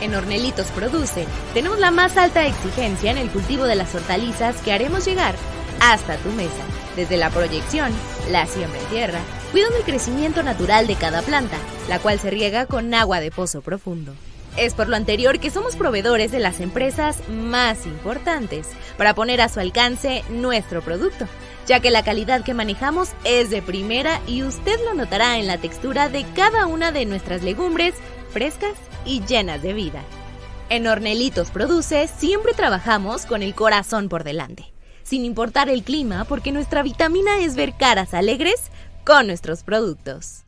En Ornelitos Produce tenemos la más alta exigencia en el cultivo de las hortalizas que haremos llegar hasta tu mesa, desde la proyección, la siembra en tierra, cuidando el crecimiento natural de cada planta, la cual se riega con agua de pozo profundo. Es por lo anterior que somos proveedores de las empresas más importantes para poner a su alcance nuestro producto, ya que la calidad que manejamos es de primera y usted lo notará en la textura de cada una de nuestras legumbres frescas y llenas de vida. En Ornelitos Produce siempre trabajamos con el corazón por delante, sin importar el clima, porque nuestra vitamina es ver caras alegres con nuestros productos.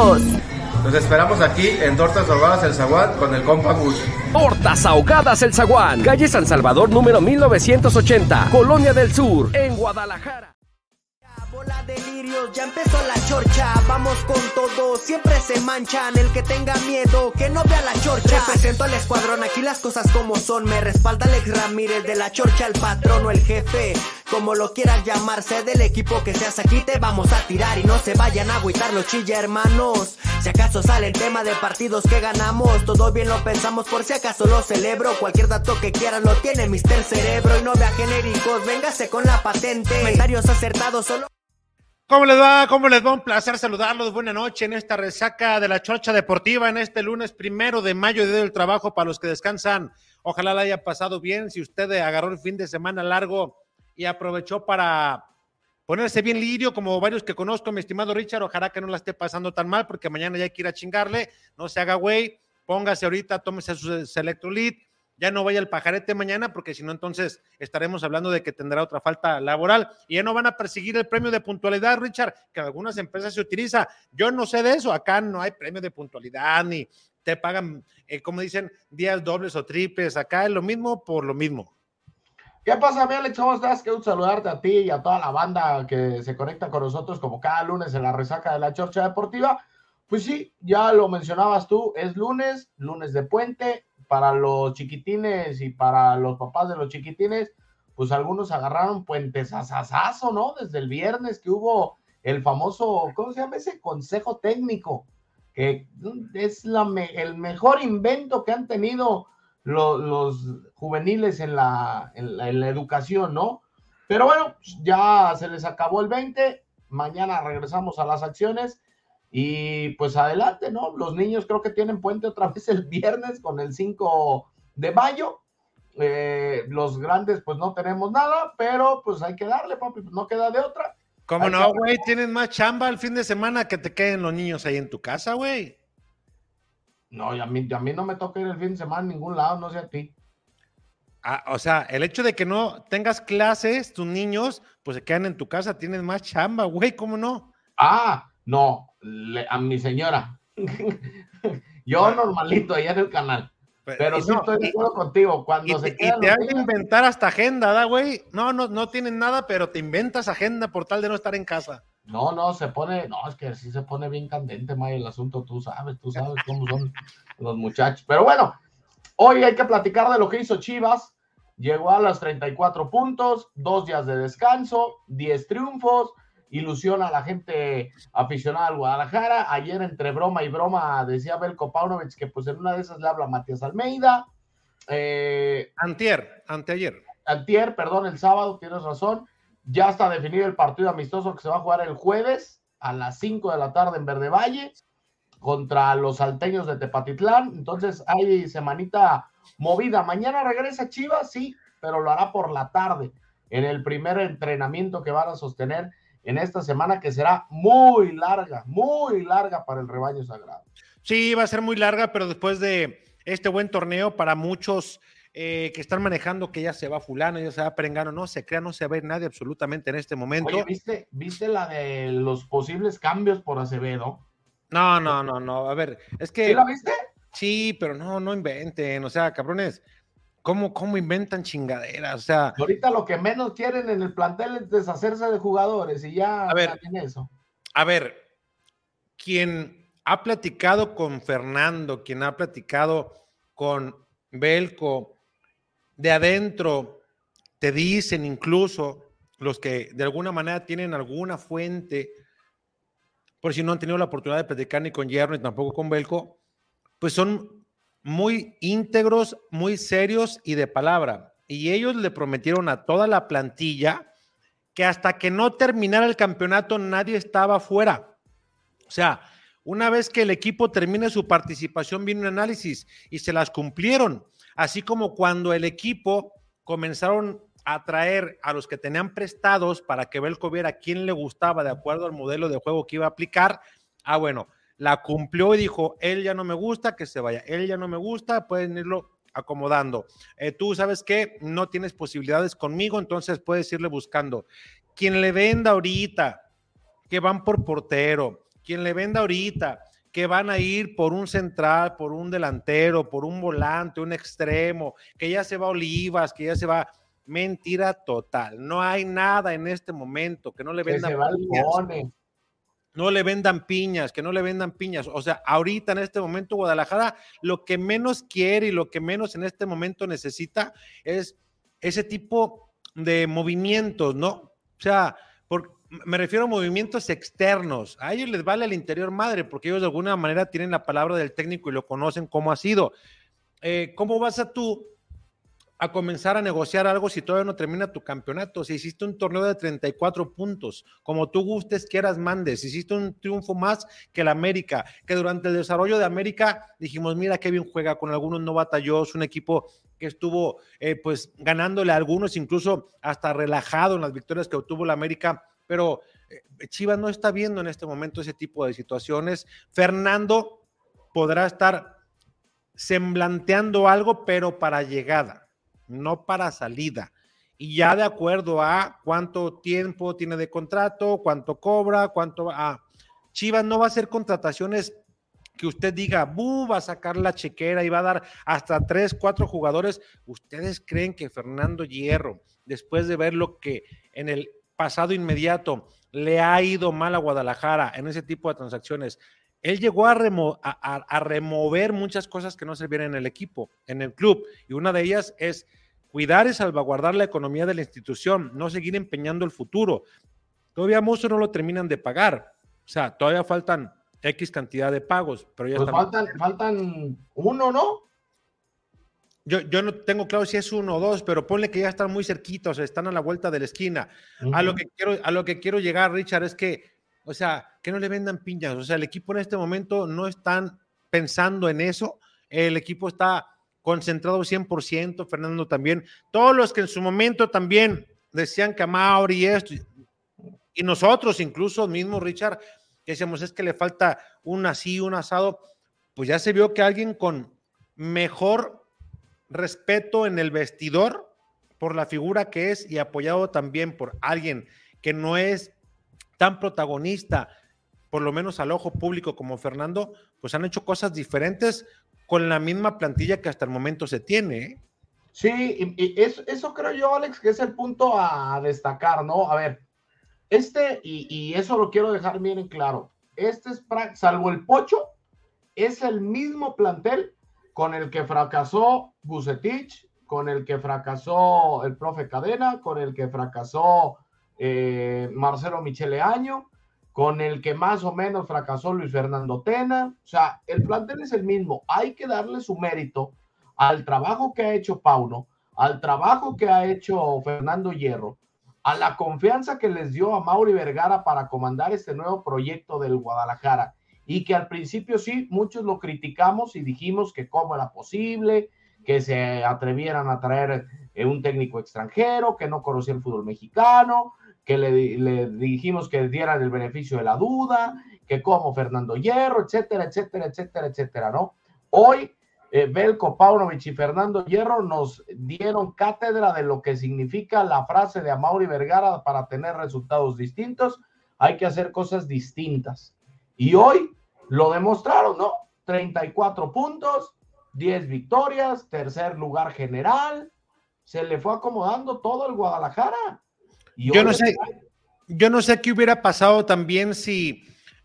Los esperamos aquí en Tortas Ahogadas El Zaguán con el compa Gus. Tortas Ahogadas El Zaguán, calle San Salvador número 1980, Colonia del Sur, en Guadalajara. Delirios, ya empezó la chorcha, vamos con todo, siempre se manchan, el que tenga miedo, que no vea la chorcha. Represento al escuadrón, aquí las cosas como son, me respalda Alex Ramírez de la chorcha, el patrón o el jefe, como lo quieras llamarse, del equipo que seas. Aquí te vamos a tirar y no se vayan a agüitar los chilla hermanos. Si acaso sale el tema de partidos que ganamos, todo bien lo pensamos por si acaso lo celebro, cualquier dato que quieran lo tiene Mister Cerebro y no vea genéricos, véngase con la patente, comentarios acertados solo... ¿Cómo les va? ¿Cómo les va? Un placer saludarlos. Buena noche en esta resaca de la Chorcha Deportiva en este lunes primero de mayo, día del trabajo para los que descansan. Ojalá la haya pasado bien. Si usted agarró el fin de semana largo y aprovechó para ponerse bien lirio, como varios que conozco, mi estimado Richard, ojalá que no la esté pasando tan mal, porque mañana ya quiera chingarle. No se haga güey. Póngase ahorita, tómese su electrolit ya no vaya el pajarete mañana, porque si no, entonces estaremos hablando de que tendrá otra falta laboral y ya no van a perseguir el premio de puntualidad, Richard, que en algunas empresas se utiliza. Yo no sé de eso, acá no hay premio de puntualidad ni te pagan, eh, como dicen, días dobles o triples, acá es lo mismo por lo mismo. ¿Qué pasa, mi Alex? ¿Cómo estás? Qué saludarte a ti y a toda la banda que se conecta con nosotros como cada lunes en la resaca de la Chorcha Deportiva. Pues sí, ya lo mencionabas tú, es lunes, lunes de puente, para los chiquitines y para los papás de los chiquitines, pues algunos agarraron puentes asasazo, ¿no? Desde el viernes que hubo el famoso, ¿cómo se llama ese? Consejo técnico, que es el mejor invento que han tenido los juveniles en la educación, ¿no? Pero bueno, ya se les acabó el 20, mañana regresamos a las acciones y pues adelante, ¿no? Los niños creo que tienen puente otra vez el viernes con el 5 de mayo. Eh, los grandes pues no tenemos nada, pero pues hay que darle, papi, pues no queda de otra. ¿Cómo no, güey? Tienes más chamba el fin de semana que te queden los niños ahí en tu casa, güey. No, y a mí, a mí no me toca ir el fin de semana a ningún lado, no sé a ti. Ah, o sea, el hecho de que no tengas clases, tus niños, pues se quedan en tu casa, tienes más chamba, güey, ¿cómo no? Ah, no, a mi señora. Yo normalito ahí en el canal. Pero, sí estoy de acuerdo contigo. Cuando se te, y te han de inventar hasta agenda, ¿da, güey? No, no, no tienen nada, pero te inventas agenda por tal de no estar en casa. No, no, se pone, no, es que sí se pone bien candente, May, el asunto, tú sabes, tú sabes cómo son los muchachos. Pero bueno, hoy hay que platicar de lo que hizo Chivas. Llegó a los 34 puntos, dos días de descanso, 10 triunfos, ilusiona a la gente aficionada al Guadalajara. Ayer, entre broma y broma, decía Belko Paunovic que pues en una de esas le habla Matías Almeida. Eh, antier, anteayer. Antier, perdón, el sábado, tienes razón. Ya está definido el partido amistoso que se va a jugar el jueves a las 5 de la tarde en Verde Valle contra los salteños de Tepatitlán. Entonces hay semanita movida. Mañana regresa Chivas, sí, pero lo hará por la tarde en el primer entrenamiento que van a sostener en esta semana que será muy larga, muy larga para el rebaño sagrado. Sí, va a ser muy larga, pero después de este buen torneo, para muchos eh, que están manejando que ya se va fulano, ya se va perengano, no se crea, no se ve nadie absolutamente en este momento. Oye, ¿viste, ¿viste la de los posibles cambios por Acevedo? No, no, no, no, a ver, es que... ¿Sí la viste? Sí, pero no, no inventen, o sea, cabrones, ¿cómo, cómo inventan chingaderas? O sea, Ahorita lo que menos quieren en el plantel es deshacerse de jugadores y ya A ver. en eso. a ver, quien ha platicado con Fernando, quien ha platicado con Belco, de adentro, te dicen incluso los que de alguna manera tienen alguna fuente, por si no han tenido la oportunidad de platicar ni con Hierro ni tampoco con Belco, pues son muy íntegros, muy serios y de palabra. Y ellos le prometieron a toda la plantilla que hasta que no terminara el campeonato nadie estaba fuera. O sea, una vez que el equipo termine su participación, viene un análisis y se las cumplieron. Así como cuando el equipo comenzaron a traer a los que tenían prestados para que Belco viera quién le gustaba de acuerdo al modelo de juego que iba a aplicar. Ah, bueno, la cumplió y dijo, él ya no me gusta, que se vaya. Él ya no me gusta, pueden irlo acomodando. Eh, tú sabes que no tienes posibilidades conmigo, entonces puedes irle buscando. Quien le venda ahorita, que van por portero, quien le venda ahorita, que van a ir por un central, por un delantero, por un volante, un extremo, que ya se va Olivas, que ya se va. Mentira total. No hay nada en este momento que no le Que vendan se va. No le vendan piñas, que no le vendan piñas. O sea, ahorita en este momento Guadalajara lo que menos quiere y lo que menos en este momento necesita es ese tipo de movimientos, ¿no? O sea, por, me refiero a movimientos externos. A ellos les vale el interior madre, porque ellos de alguna manera tienen la palabra del técnico y lo conocen cómo ha sido. Eh, ¿Cómo vas a tú a comenzar a negociar algo si todavía no termina tu campeonato? Si hiciste un torneo de 34 puntos, como tú gustes, quieras, mandes, hiciste un triunfo más que el América, que durante el desarrollo de América dijimos, mira qué bien juega, con algunos no batalló, es un equipo que estuvo eh, pues ganándole algunos, incluso hasta relajado en las victorias que obtuvo la América, pero eh, Chivas no está viendo en este momento ese tipo de situaciones. Fernando podrá estar semblanteando algo, pero para llegada, no para salida. Y ya de acuerdo a cuánto tiempo tiene de contrato, cuánto cobra, cuánto va a... Chivas no va a hacer contrataciones que usted diga, "Bu, va a sacar la chequera y va a dar hasta tres, cuatro jugadores. ¿Ustedes creen que Fernando Hierro, después de ver lo que en el pasado inmediato le ha ido mal a Guadalajara en ese tipo de transacciones, él llegó a, a remover muchas cosas que no servían en el equipo, en el club, y una de ellas es cuidar y salvaguardar la economía de la institución, no seguir empeñando el futuro. Todavía muchos no lo terminan de pagar, o sea, todavía faltan X cantidad de pagos, pero ya Pues están. faltan, faltan uno, ¿no? Yo, yo no tengo claro si es uno o dos, pero ponle que ya están muy cerquitos, o sea, están a la vuelta de la esquina. A lo que quiero, a lo que quiero llegar, Richard, es que, o sea, que no le vendan piñas. O sea, el equipo en este momento no están pensando en eso. El equipo está concentrado 100%, Fernando también. Todos los que en su momento también decían que Mauri y esto, y nosotros incluso mismo, Richard, que decíamos es que le falta un así, un asado, pues ya se vio que alguien con mejor respeto en el vestidor por la figura que es y apoyado también por alguien que no es tan protagonista, por lo menos al ojo público como Fernando, pues han hecho cosas diferentes con la misma plantilla que hasta el momento se tiene. ¿eh? Sí, y, eso, eso, creo yo, Alex, que es el punto a destacar, ¿no? A ver, este, y, y eso lo quiero dejar bien en claro, este es, salvo el Pocho, es el mismo plantel con el que fracasó Bucetich, con el que fracasó el profe Cadena, con el que fracasó eh, Marcelo Michele Año, con el que más o menos fracasó Luis Fernando Tena. O sea, el plantel es el mismo. Hay que darle su mérito al trabajo que ha hecho Pauno, al trabajo que ha hecho Fernando Hierro, a la confianza que les dio a Mauri Vergara para comandar este nuevo proyecto del Guadalajara y que al principio sí, muchos lo criticamos y dijimos que cómo era posible que se atrevieran a traer eh, un técnico extranjero que no conocía el fútbol mexicano, que le, dijimos que dieran el beneficio de la duda, que como Fernando Hierro, etcétera, etcétera, etcétera, etcétera, ¿no? Hoy eh, Belko Paunovic y Fernando Hierro nos dieron cátedra de lo que significa la frase de Amaury Vergara para tener resultados distintos, hay que hacer cosas distintas. Y hoy lo demostraron, ¿no? 34 puntos, 10 victorias, tercer lugar general. Se le fue acomodando todo el Guadalajara. Yo no sé, yo no sé qué hubiera pasado también si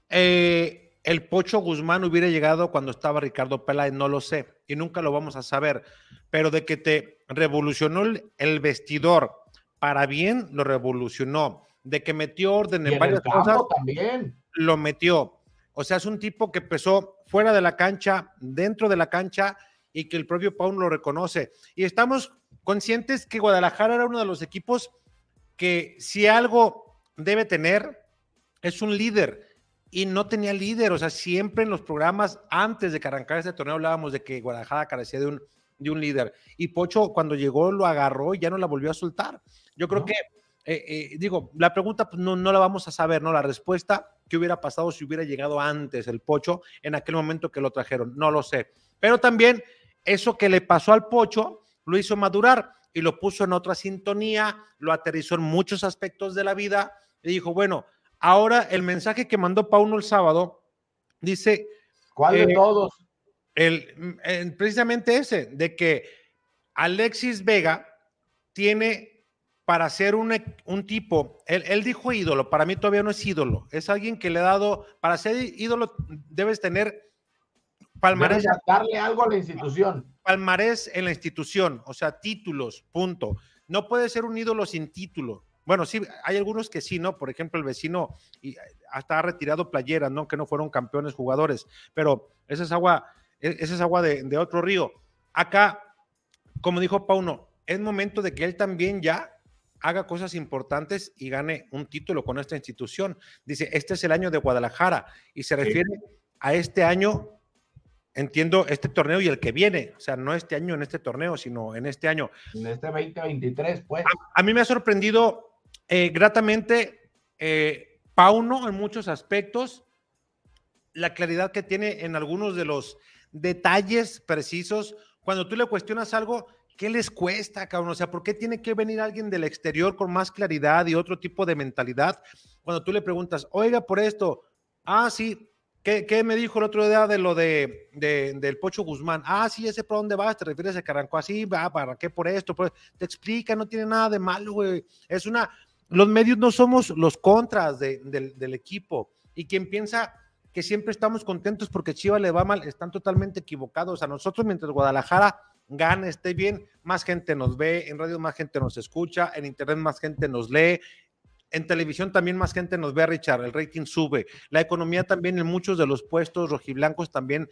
eh, el Pocho Guzmán hubiera llegado cuando estaba Ricardo Peláez, no lo sé, y nunca lo vamos a saber. Pero de que te revolucionó el, vestidor para bien, lo revolucionó. De que metió orden en, varias cosas, también. lo metió. O sea, es un tipo que empezó fuera de la cancha, dentro de la cancha, y que el propio Paul lo reconoce. Y estamos conscientes que Guadalajara era uno de los equipos que si algo debe tener, es un líder. Y no tenía líder, o sea, siempre en los programas antes de que arrancara este torneo hablábamos de que Guadalajara carecía de un, de un líder. Y Pocho cuando llegó lo agarró y ya no la volvió a soltar. Yo creo que, eh, eh, digo, la pregunta pues, no, no la vamos a saber, ¿no? La respuesta, ¿qué hubiera pasado si hubiera llegado antes el Pocho en aquel momento que lo trajeron? No lo sé. Pero también eso que le pasó al Pocho lo hizo madurar y lo puso en otra sintonía, lo aterrizó en muchos aspectos de la vida y dijo, bueno, ahora el mensaje que mandó Pauno el sábado dice... ¿Cuál de eh, todos? El, precisamente ese, de que Alexis Vega tiene para ser un, un tipo, él, dijo ídolo, para mí todavía no es ídolo, es alguien que le ha dado, para ser ídolo debes tener palmarés. Debes darle algo a la institución. Palmarés en la institución, o sea, títulos, punto. No puede ser un ídolo sin título. Bueno, sí, hay algunos que sí, ¿no? Por ejemplo, el vecino y hasta ha retirado playeras, ¿no? Que no fueron campeones jugadores, pero esa es agua, e, esa es agua de, otro río. Acá, como dijo Pauno, es momento de que él también ya haga cosas importantes y gane un título con esta institución. Dice, este es el año de Guadalajara y se refiere a este año, entiendo, este torneo y el que viene, o sea, no este año en este torneo, sino en este año. En este 2023, pues. A, mí me ha sorprendido eh, gratamente eh, Pauno en muchos aspectos, la claridad que tiene en algunos de los detalles precisos. Cuando tú le cuestionas algo, ¿qué les cuesta, cabrón? O sea, ¿por qué tiene que venir alguien del exterior con más claridad y otro tipo de mentalidad? Cuando tú le preguntas, oiga, por esto, ah, sí, ¿qué, me dijo el otro día de lo de, del Pocho Guzmán? Ah, sí, ese por dónde vas, te refieres a que arrancó así, va, ¿para qué por esto? Te explica, no tiene nada de malo, güey. Es una, los medios no somos los contras del, del equipo. Y quien piensa que siempre estamos contentos porque Chivas le va mal, están totalmente equivocados. A nosotros, mientras Guadalajara gane, esté bien, más gente nos ve, en radio más gente nos escucha, en internet más gente nos lee, en televisión también más gente nos ve, Richard, el rating sube, la economía también en muchos de los puestos rojiblancos también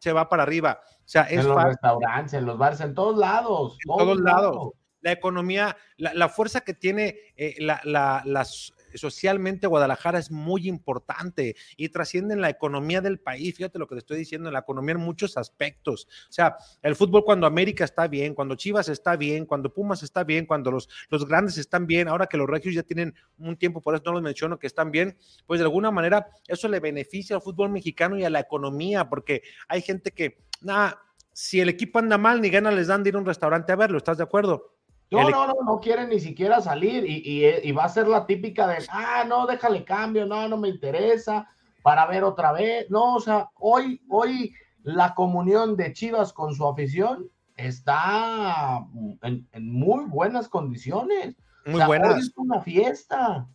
se va para arriba. O sea, es en los restaurantes, en los bares, en todos lados. En todos, lados. La economía, la, fuerza que tiene eh, la, las socialmente Guadalajara es muy importante y trasciende en la economía del país. Fíjate lo que te estoy diciendo, en la economía en muchos aspectos. O sea, el fútbol cuando América está bien, cuando Chivas está bien, cuando Pumas está bien, cuando los, los grandes están bien, ahora que los regios ya tienen un tiempo, por eso no los menciono, que están bien, pues de alguna manera eso le beneficia al fútbol mexicano y a la economía, porque hay gente que, nada, si el equipo anda mal, ni gana les dan de ir a un restaurante a verlo, ¿estás de acuerdo? No, no, no, no quiere ni siquiera salir y, va a ser la típica de, ah, no, déjale cambio, no, no me interesa, para ver otra vez. No, o sea, hoy, hoy la comunión de Chivas con su afición está en, muy buenas condiciones. Muy buenas. es una fiesta.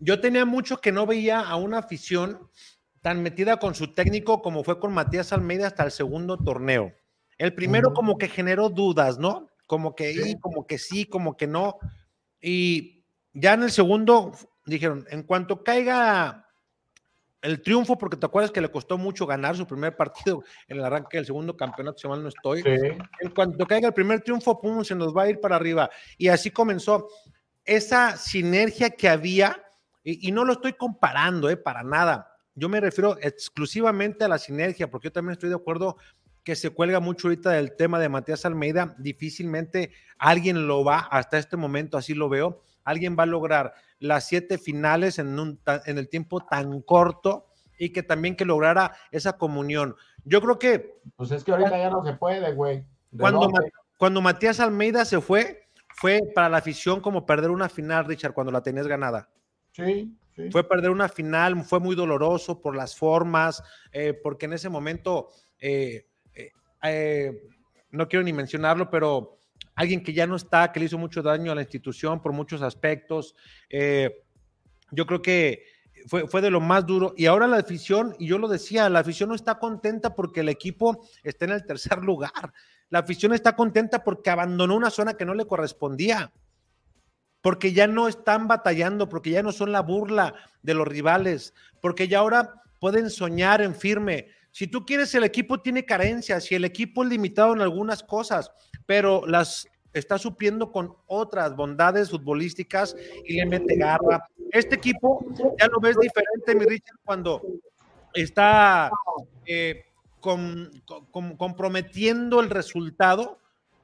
Yo tenía mucho que no veía a una afición tan metida con su técnico como fue con Matías Almeida hasta el segundo torneo. El primero como que generó dudas, ¿no? Como que sí, como que sí, como que no. Y ya en el segundo dijeron, en cuanto caiga el triunfo, porque te acuerdas que le costó mucho ganar su primer partido en el arranque del segundo campeonato, si mal no estoy. En cuanto caiga el primer triunfo, pum, se nos va a ir para arriba. Y así comenzó esa sinergia que había, y, no lo estoy comparando, eh, para nada. Yo me refiero exclusivamente a la sinergia, porque yo también estoy de acuerdo que se cuelga mucho ahorita del tema de Matías Almeida, difícilmente alguien lo va, hasta este momento así lo veo, alguien va a lograr las siete finales en, un, en el tiempo tan corto y que también que lograra esa comunión. Yo creo que... Pues es que ahorita ya no se puede, güey. Cuando, cuando Matías Almeida se fue, fue para la afición como perder una final, Richard, cuando la tenías ganada. Sí, Fue perder una final, fue muy doloroso por las formas, eh, porque en ese momento eh, eh, no quiero ni mencionarlo, pero alguien que ya no está, que le hizo mucho daño a la institución por muchos aspectos. Eh, yo creo que fue, fue, de lo más duro. Y ahora la afición, y yo lo decía, la afición no está contenta porque el equipo está en el tercer lugar. La afición está contenta porque abandonó una zona que no le correspondía. Porque ya no están batallando, porque ya no son la burla de los rivales, porque ya ahora pueden soñar en firme. Si tú quieres, el equipo tiene carencias y el equipo es limitado en algunas cosas, pero las está supliendo con otras bondades futbolísticas y le mete garra. Este equipo ya lo ves diferente, mi Richard, cuando está eh, comprometiendo el resultado,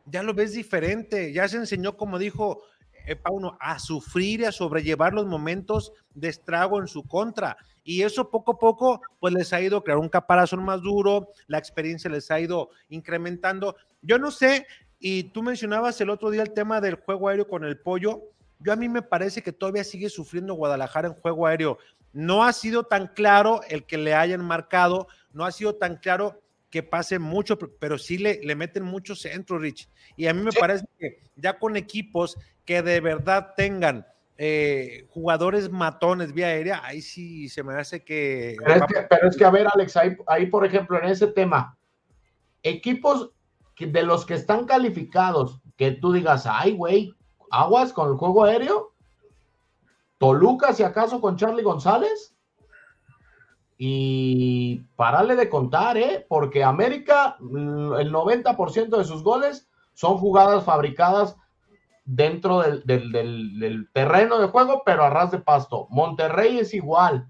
ya lo ves diferente, ya se enseñó, como dijo eh, Pauno, a sufrir y a sobrellevar los momentos de estrago en su contra. Y eso poco a poco, pues les ha ido crear un caparazón más duro, la experiencia les ha ido incrementando. Yo no sé, y tú mencionabas el otro día el tema del juego aéreo con el pollo. Yo a mí me parece que todavía sigue sufriendo Guadalajara en juego aéreo. No ha sido tan claro el que le hayan marcado, no ha sido tan claro que pase mucho, pero sí le, le meten mucho centro, Rich. Y a mí me sí. parece que ya con equipos que de verdad tengan eh, jugadores matones vía aérea, ahí sí se me hace que... Pero es que, pero es que a ver, Alex, ahí, ahí por ejemplo, en ese tema, equipos de los que están calificados, que tú digas, ay, güey, aguas con el juego aéreo, Toluca, si acaso, con Charlie González, y parale de contar, ¿eh? Porque América, el 90% de sus goles son jugadas fabricadas dentro del, del, del, del, terreno de juego, pero a ras de pasto. Monterrey es igual.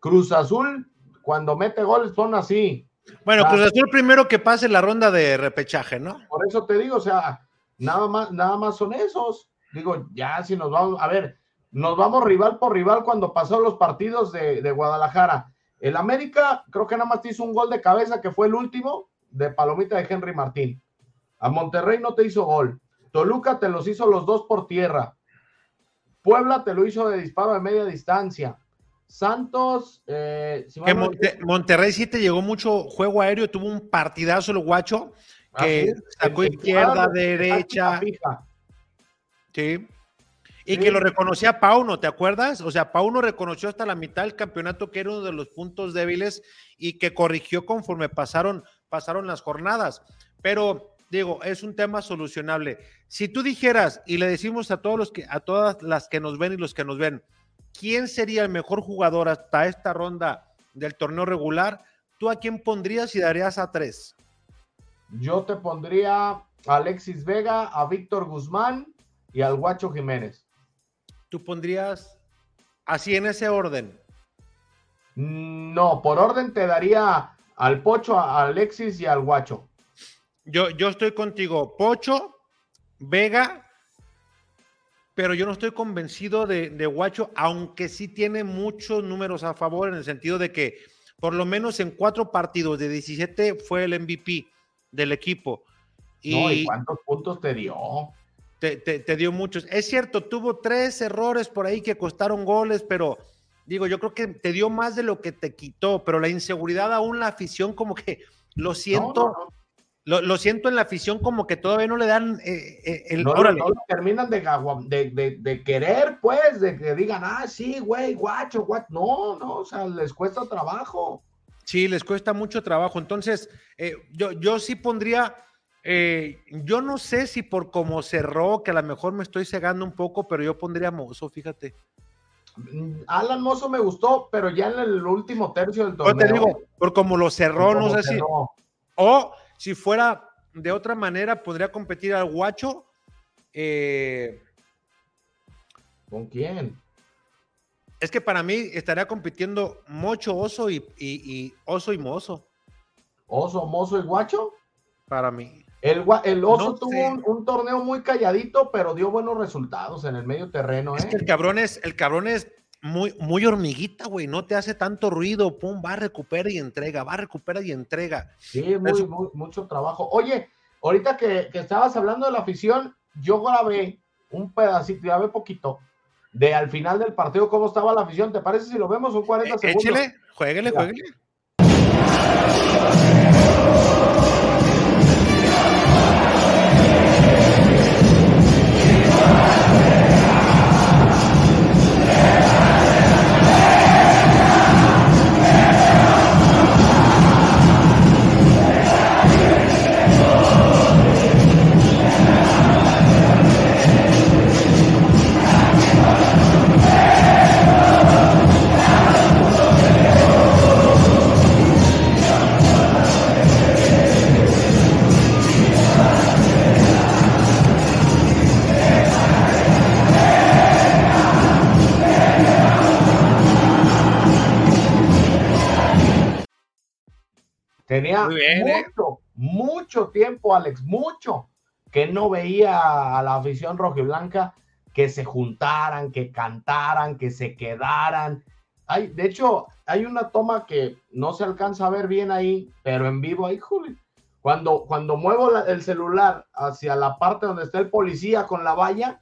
Cruz Azul, cuando mete goles, son así. Bueno, Cruz Azul primero que pase la ronda de repechaje, ¿no? Por eso te digo, o sea, nada más, nada más son esos. Digo, ya si nos vamos, a ver, nos vamos rival por rival cuando pasó los partidos de, de Guadalajara. El América, creo que nada más te hizo un gol de cabeza, que fue el último, de Palomita de Henry Martín. A Monterrey no te hizo gol. Toluca te los hizo los dos por tierra. Puebla te lo hizo de disparo de media distancia. Santos. Eh, si que Monte, Monterrey sí te llegó mucho juego aéreo, tuvo un partidazo el guacho que ¿Ah, sacó izquierda, derecha. Sí. Y sí. que lo reconocía Pauno, ¿te acuerdas? O sea, Pauno reconoció hasta la mitad del campeonato que era uno de los puntos débiles y que corrigió conforme pasaron, pasaron las jornadas. Pero digo, es un tema solucionable. Si tú dijeras, y le decimos a todos los que, a todas las que nos ven y los que nos ven, ¿quién sería el mejor jugador hasta esta ronda del torneo regular? ¿Tú a quién pondrías y darías a tres? Yo te pondría a Alexis Vega, a Víctor Guzmán y al Guacho Jiménez. ¿Tú pondrías así en ese orden? No, por orden te daría al Pocho, a Alexis y al Guacho. Yo, yo estoy contigo, Pocho, Vega, pero yo no estoy convencido de, de, Guacho, aunque sí tiene muchos números a favor en el sentido de que por lo menos en cuatro partidos de 17 fue el MVP del equipo. Y, no, ¿y cuántos puntos te dio? Te, te, te, dio muchos. Es cierto, tuvo tres errores por ahí que costaron goles, pero digo, yo creo que te dio más de lo que te quitó, pero la inseguridad aún la afición como que lo siento. No, no, no. Lo, lo, siento en la afición como que todavía no le dan eh, eh, el... No, no, terminan de, de, de, de, querer, pues, de que digan, ah, sí, güey, guacho, guacho. No, no, o sea, les cuesta trabajo. Sí, les cuesta mucho trabajo. Entonces, eh, yo, yo sí pondría, yo no sé si por cómo cerró, que a lo mejor me estoy cegando un poco, pero yo pondría Mozo, fíjate. Alan Mozo me gustó, pero ya en el último tercio del torneo. Yo te digo, por como lo cerró, no sé cerró. si... O si fuera de otra manera, podría competir al Guacho. Eh... ¿Con quién? Es que para mí estaría compitiendo Mocho, Oso y, y, y Oso y Mozo. ¿Oso, Mozo y Guacho? Para mí. El, el Oso no tuvo un, un, torneo muy calladito, pero dio buenos resultados en el medio terreno. ¿eh? Es que el cabrón es, el cabrón es muy, muy hormiguita, güey, no te hace tanto ruido, pum, va, recupera y entrega, va, recupera y entrega. Sí, muy, Eso... muy, mucho trabajo. Oye, ahorita que, que, estabas hablando de la afición, yo grabé un pedacito, grabé poquito, de al final del partido cómo estaba la afición, ¿te parece si lo vemos un 40 segundos? Échele, jueguele, jueguele. Tenía ¿eh? mucho, mucho tiempo, Alex, mucho, que no veía a la afición rojiblanca que se juntaran, que cantaran, que se quedaran. Hay, de hecho, hay una toma que no se alcanza a ver bien ahí, pero en vivo ahí, Juli. Cuando, cuando muevo la- el celular hacia la parte donde está el policía con la valla,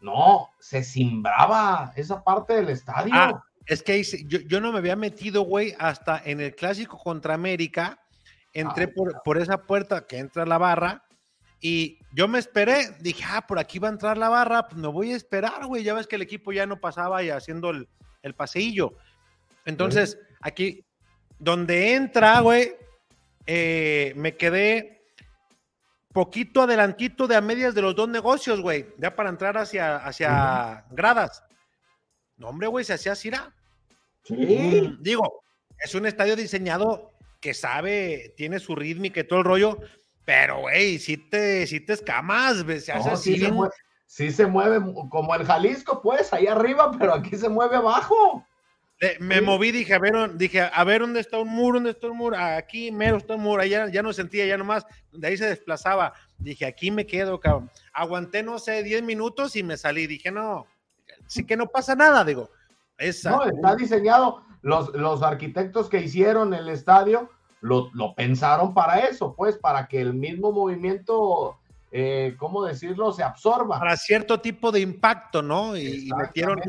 no, se cimbraba esa parte del estadio. Ah, es que yo, yo no me había metido, güey, hasta en el clásico contra América. Entré Ah, por, por esa puerta que entra la barra y yo me esperé. Dije, ah, por aquí va a entrar la barra, pues me voy a esperar, güey. Ya ves que el equipo ya no pasaba y haciendo el, el paseillo. Entonces, aquí, donde entra, güey, eh, me quedé poquito adelantito de a medias de los dos negocios, güey, ya para entrar hacia, hacia gradas. No, hombre, güey, se hacía Cira. sí. Digo, es un estadio diseñado que sabe, tiene su rítmica y todo el rollo, pero, güey, si te, si te escamas, güey, se hace No, así. sí, se mueve, sí se mueve mu- como el Jalisco, pues, ahí arriba, pero aquí se mueve abajo. Le- me Sí. moví, dije, a ver, dije, a ver dónde está un muro, dónde está un muro, aquí mero está un muro, allá ya no sentía, ya nomás, de ahí se desplazaba. Dije, aquí me quedo, cabrón. Aguanté, no sé, 10 minutos y me salí. Dije, no, sí que no pasa nada, digo. Esa. No, está diseñado. Los, los arquitectos que hicieron el estadio lo, lo pensaron para eso, pues, para que el mismo movimiento, eh, ¿cómo decirlo?, se absorba. para cierto tipo de impacto, ¿no? Y, y metieron,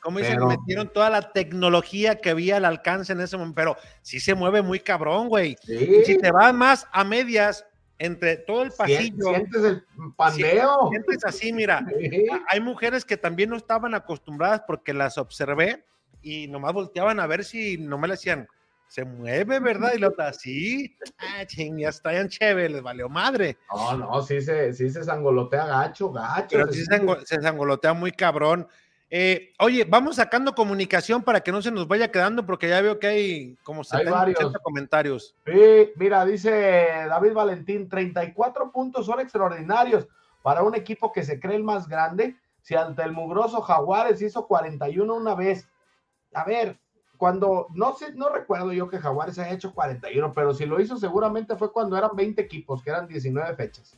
como dicen, Pero- metieron toda la tecnología que había al alcance en ese momento, pero sí se mueve muy cabrón, güey. Sí, Y si te vas más a medias entre todo el pasillo, sientes el pandeo. sientes así, mira, Sí. hay mujeres que también no estaban acostumbradas porque las observé y nomás volteaban a ver si no me le decían, se mueve, ¿verdad? Y la otra, sí, ah, ching, ya está en chévere, les valió madre. No, no, sí se, sí se sangolotea gacho, gacho. Pero sí se, zangolotea muy cabrón. Eh, oye, vamos sacando comunicación para que no se nos vaya quedando, porque ya veo que hay como 70, varios. 80 comentarios. Sí, mira, dice David Valentín, 34 puntos son extraordinarios para un equipo que se cree el más grande. Si ante el mugroso Jaguares hizo 41 una vez. A ver, cuando, no sé, no recuerdo yo que Jaguares haya hecho 41, pero si lo hizo seguramente fue cuando eran 20 equipos, que eran 19 fechas.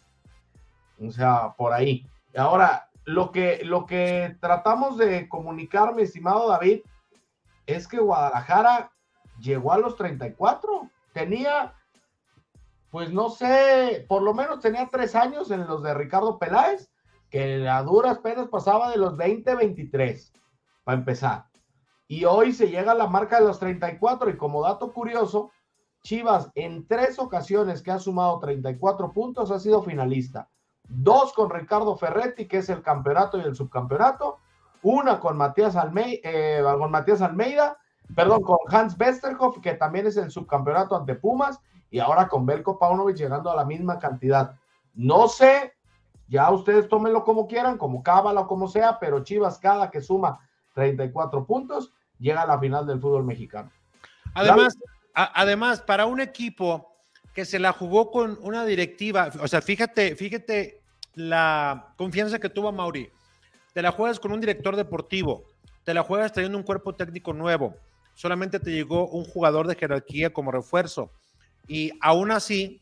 O sea, por ahí. Ahora, lo que, lo que tratamos de comunicar, mi estimado David, es que Guadalajara llegó a los 34. Tenía, pues no sé, por lo menos tenía tres años en los de Ricardo Peláez, que a duras penas pasaba de los 20, 23, para empezar. Y hoy se llega a la marca de los 34 y como dato curioso, Chivas en tres ocasiones que ha sumado 34 puntos ha sido finalista. Dos con Ricardo Ferretti, que es el campeonato y el subcampeonato. Una con Matías, eh, con Matías Almeida, perdón, con Hans Westerhoff, que también es el subcampeonato ante Pumas, y ahora con Belko Paunovic llegando a la misma cantidad. No sé, ya ustedes tómenlo como quieran, como cábala o como sea, pero Chivas cada que suma 34 puntos llega a la final del fútbol mexicano. Además, además, para un equipo que se la jugó con una directiva, o sea, fíjate, fíjate la confianza que tuvo Mauri. Te la juegas con un director deportivo, te la juegas trayendo un cuerpo técnico nuevo, solamente te llegó un jugador de jerarquía como refuerzo. Y aún así,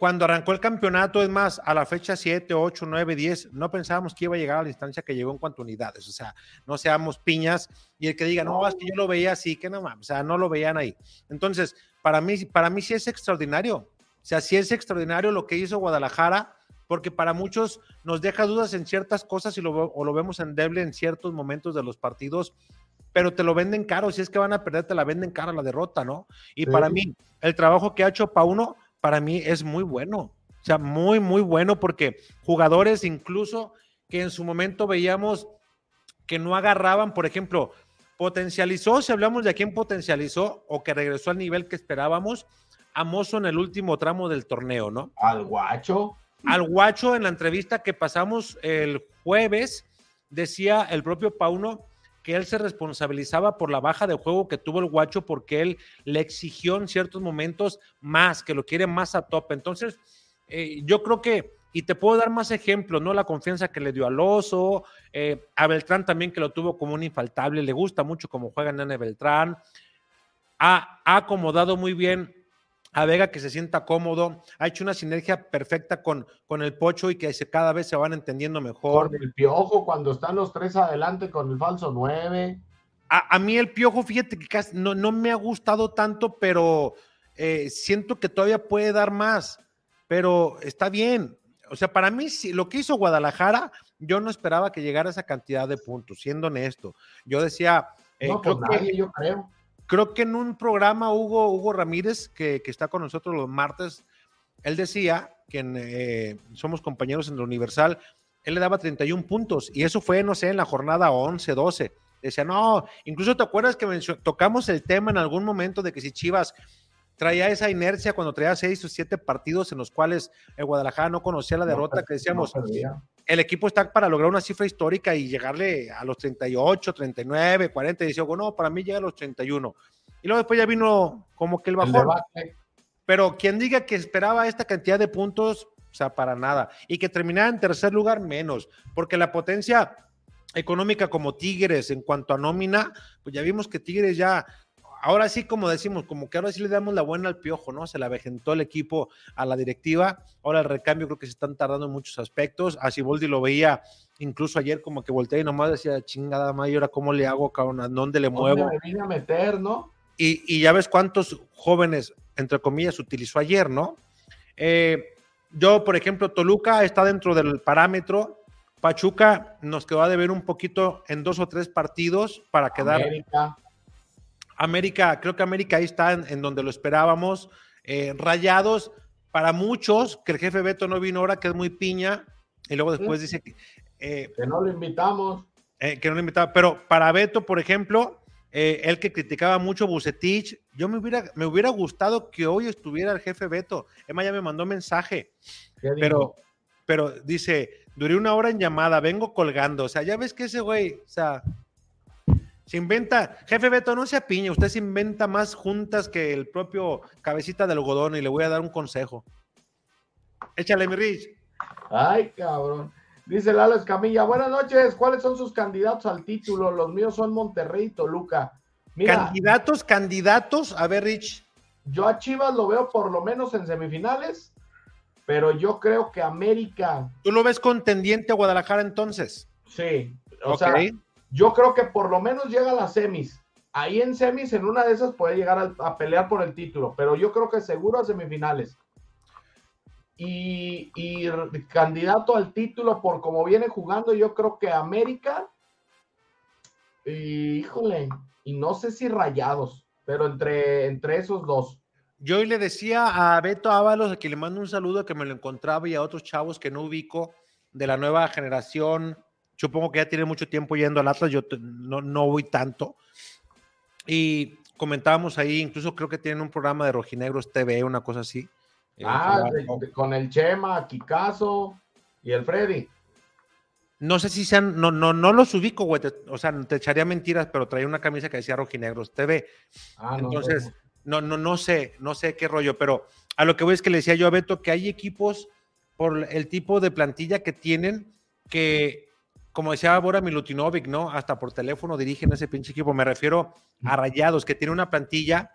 cuando arrancó el campeonato, es más, a la fecha 7, 8, 9, 10, no pensábamos que iba a llegar a la instancia que llegó en cuanto a unidades. O sea, no seamos piñas y el que diga, no, es que yo lo veía así, que no mames, o sea, no lo veían ahí. Entonces, para mí, para mí sí es extraordinario. O sea, sí es extraordinario lo que hizo Guadalajara, porque para muchos nos deja dudas en ciertas cosas y lo, o lo vemos endeble en ciertos momentos de los partidos. pero te lo venden caro. Si es que van a perder, te la venden cara la derrota, ¿no? Y Sí. para mí, el trabajo que ha hecho Pauno, para mí es muy bueno. O sea, muy, muy bueno porque jugadores incluso que en su momento veíamos que no agarraban, por ejemplo, potencializó, si hablamos de quién potencializó o que regresó al nivel que esperábamos, a Mozo en el último tramo del torneo, ¿no? Al guacho. Al guacho en la entrevista que pasamos el jueves, decía el propio Pauno que él se responsabilizaba por la baja de juego que tuvo el guacho porque él le exigió en ciertos momentos más, que lo quiere más a tope. Entonces, eh, yo creo que, y te puedo dar más ejemplos, ¿no? La confianza que le dio al oso, eh, a Beltrán también que lo tuvo como un infaltable, le gusta mucho cómo juega Nene Beltrán, ha, ha acomodado muy bien a Vega que se sienta cómodo, ha hecho una sinergia perfecta con, con el Pocho y que se, cada vez se van entendiendo mejor. Con el piojo, cuando están los tres adelante con el falso 9. A, a mí el Piojo, fíjate que casi no, no me ha gustado tanto, pero eh, siento que todavía puede dar más, pero está bien. O sea, para mí, si, lo que hizo Guadalajara, yo no esperaba que llegara a esa cantidad de puntos, siendo honesto. Yo decía, eh, no, pues creo que- nadie, yo creo. Creo que en un programa Hugo, Hugo Ramírez, que, que está con nosotros los martes, él decía que eh, somos compañeros en la Universal, él le daba 31 puntos y eso fue, no sé, en la jornada 11, 12. Decía, no, incluso te acuerdas que tocamos el tema en algún momento de que si Chivas traía esa inercia cuando traía seis o siete partidos en los cuales el Guadalajara no conocía la derrota, No, que decíamos, no el equipo está para lograr una cifra histórica y llegarle a los 38, 39, 40. Y decía, bueno, para mí llega a los 31. Y luego después ya vino como que el bajón. Pero quien diga que esperaba esta cantidad de puntos, o sea, para nada. Y que terminara en tercer lugar, menos. Porque la potencia económica como Tigres en cuanto a nómina, pues ya vimos que Tigres ya, ahora sí como decimos, como que ahora sí le damos la buena al piojo, ¿no? Se la avejentó el equipo a la directiva. Ahora el recambio creo que se están tardando en muchos aspectos. A Siboldi lo veía incluso ayer como que volteé y nomás decía, chingada madre, ¿y ahora cómo le hago, cabrón? ¿A dónde le muevo? ¿Dónde me vine a meter, no? y, y ya ves cuántos jóvenes, entre comillas, utilizó ayer, ¿no? Eh, yo, por ejemplo, Toluca está dentro del parámetro. Pachuca nos quedó a deber un poquito en dos o tres partidos para quedar. América. América, creo que América ahí está en, en donde lo esperábamos. Eh, rayados, para muchos, que el jefe Beto no vino ahora, que es muy piña, y luego después dice que, eh, Que no lo invitamos. eh, que no lo invitaba. Pero para Beto, por ejemplo, eh, él que criticaba mucho Bucetich, yo me hubiera, me hubiera gustado que hoy estuviera el jefe Beto. Emma ya me mandó mensaje, ¿Qué dijo? pero, pero dice, duré una hora en llamada, vengo colgando. O sea, ya ves que ese güey, o sea, se inventa, jefe Beto, no se apiñe, usted se inventa más juntas que el propio cabecita de algodón y le voy a dar un consejo. Échale, mi Rich. Ay, cabrón. Dice Lalo Escamilla, buenas noches. ¿Cuáles son sus candidatos al título? Los míos son Monterrey y Toluca. Mira, Candidatos, candidatos, a ver, Rich. yo a Chivas lo veo por lo menos en semifinales, pero yo creo que América, ¿Tú lo ves contendiente a Guadalajara entonces? sí. O Ok. sea, yo creo que por lo menos llega a las semis. Ahí en semis, en una de esas puede llegar a, pelear por el título, pero yo creo que seguro a semifinales. Y, y candidato al título por como viene jugando, yo creo que América, y, híjole, y no sé si rayados, pero entre, entre esos dos. Yo hoy le decía a Beto Ábalos, a quien le mando un saludo, que me lo encontraba, y a otros chavos que no ubico de la nueva generación. Supongo que ya tiene mucho tiempo yendo al Atlas, yo no, no voy tanto. Y comentábamos ahí, incluso creo que tienen un programa de Rojinegros TV, una cosa así. Eh, Ah, de- de- con el Chema, Kikazo y el Freddy. No sé si sean, no, no, no los ubico, güey. o sea, te echaría mentiras, pero traía una camisa que decía Rojinegros TV. Ah, Entonces, no. no, no, no sé, no sé qué rollo, pero a lo que voy es que le decía yo a Beto que hay equipos por el tipo de plantilla que tienen que, como decía Bora Milutinovic, ¿no? Hasta por teléfono dirigen ese pinche equipo. Me refiero a Rayados, que tiene una plantilla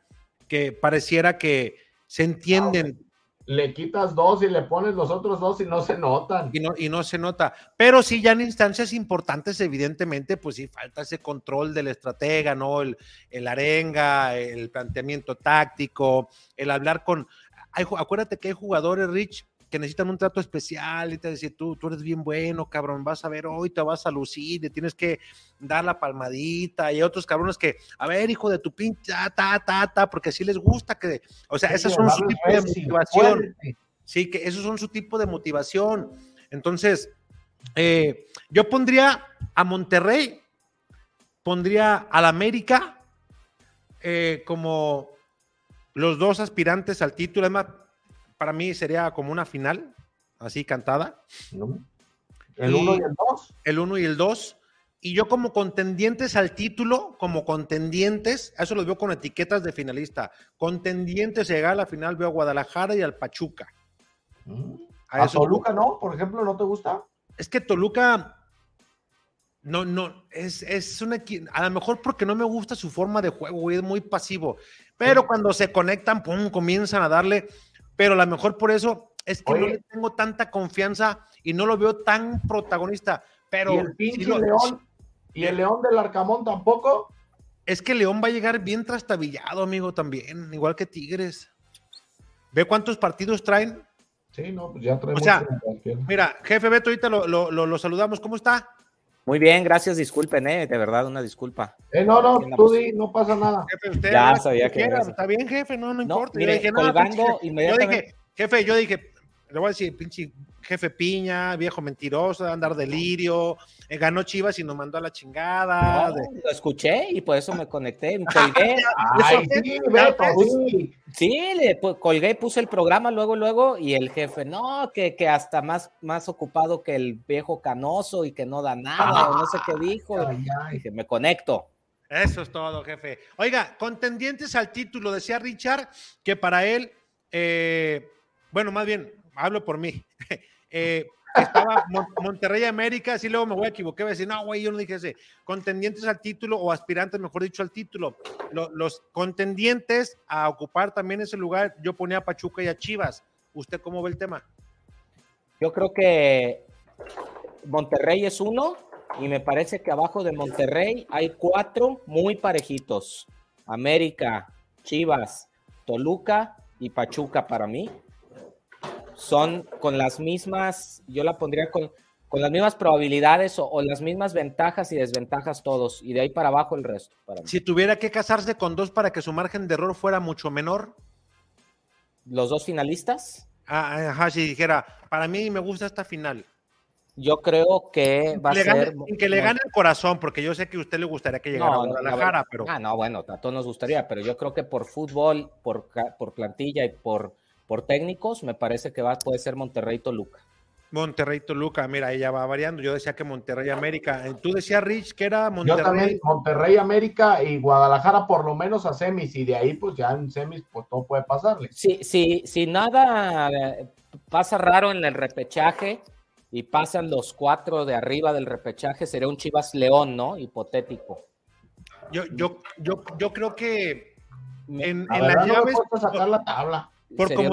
que pareciera que se entienden le quitas dos y le pones los otros dos y no se notan. y no, y no se nota. Pero sí, ya en instancias importantes, evidentemente, pues sí falta ese control del estratega, ¿no? El, el arenga, el planteamiento táctico, el hablar con. Hay, acuérdate que hay jugadores, Rich, que necesitan un trato especial y te decir, tú, tú eres bien bueno, cabrón, vas a ver, hoy te vas a lucir, le tienes que dar la palmadita, y hay otros cabrones que, a ver, hijo de tu pinche, ta, ta, ta, porque así les gusta que, o sea, esos son su tipo de motivación. Sí, que esos son su tipo de motivación. Entonces, eh, yo pondría a Monterrey, pondría al América eh, como los dos aspirantes al título. Además, para mí sería como una final, así cantada. ¿El 1 y, el 2? El 1 y el 2. Y yo como contendientes al título, como contendientes, eso los veo con etiquetas de finalista. Contendientes a llegar a la final veo a Guadalajara y al Pachuca. Mm. ¿A, Toluca no? Por ejemplo, ¿no te gusta? Es que Toluca no, no, es, es una, a lo mejor porque no me gusta su forma de juego, es muy pasivo, pero cuando se conectan, pum, comienzan a darle, pero a lo mejor por eso es que no le tengo tanta confianza y no lo veo tan protagonista, pero... ¿Y el pinche León? ¿Y el León del Arcamón tampoco? Es que León va a llegar bien trastabillado, amigo, también, igual que Tigres. Ve cuántos partidos traen Sí, no, pues ya traemos. O sea, mira, jefe Beto, ahorita lo, lo, lo, saludamos. ¿Cómo está? Muy bien, gracias, disculpen, eh, de verdad, una disculpa. Eh, no, no, tú di, no pasa nada. Jefe, usted ya sabía que. Está bien, jefe, no, no, importa. Mire, yo dije, colgando inmediatamente. Yo dije, jefe, yo dije, le voy a decir, pinche jefe piña, viejo mentiroso, andar delirio, eh, ganó Chivas y nos mandó a la chingada. Lo escuché y por eso me conecté, me colgué. Ay, sí, sí, le colgué, puse el programa luego, luego, y el jefe, no, que, que hasta más, más ocupado que el viejo canoso y que no da nada, no sé qué dijo. Dije, me conecto. Eso es todo, jefe. Oiga, contendientes al título, decía Richard que para él, eh, bueno, más bien, hablo por mí. Eh, estaba Monterrey América, así luego me voy a equivocar, voy a decir, no, güey, yo no dije ese. Contendientes al título o aspirantes, mejor dicho, al título. los contendientes a ocupar también ese lugar, yo ponía a Pachuca y a Chivas. ¿Usted cómo ve el tema? Yo creo que Monterrey es uno y me parece que abajo de Monterrey hay cuatro muy parejitos. América, Chivas, Toluca y Pachuca para mí son con las mismas, yo la pondría con, con las mismas probabilidades o, las mismas ventajas y desventajas todos, y de ahí para abajo el resto. Si tuviera que casarse con dos para que su margen de error fuera mucho menor. ¿Los dos finalistas? Ah, ajá, si dijera, para mí me gusta esta final. Yo creo que va a ser. que le gane el corazón, porque yo sé que a usted le gustaría que llegara a Guadalajara, pero. Ah, no, bueno, a todos nos gustaría, pero yo creo que por fútbol, por, por plantilla y por por técnicos, me parece que va, puede ser Monterrey Toluca. Monterrey Toluca, mira, ella va variando. Yo decía que Monterrey América. Eh, tú decías, Rich, que era Monterrey. Yo también, Monterrey América y Guadalajara por lo menos a semis, y de ahí, pues ya en semis, pues todo puede pasarle. Sí, sí, si nada eh, pasa raro en el repechaje y pasan los cuatro de arriba del repechaje, sería un Chivas León, ¿no? Hipotético. Yo, yo, yo, yo creo que en, en las llaves. sacar la tabla. Por como,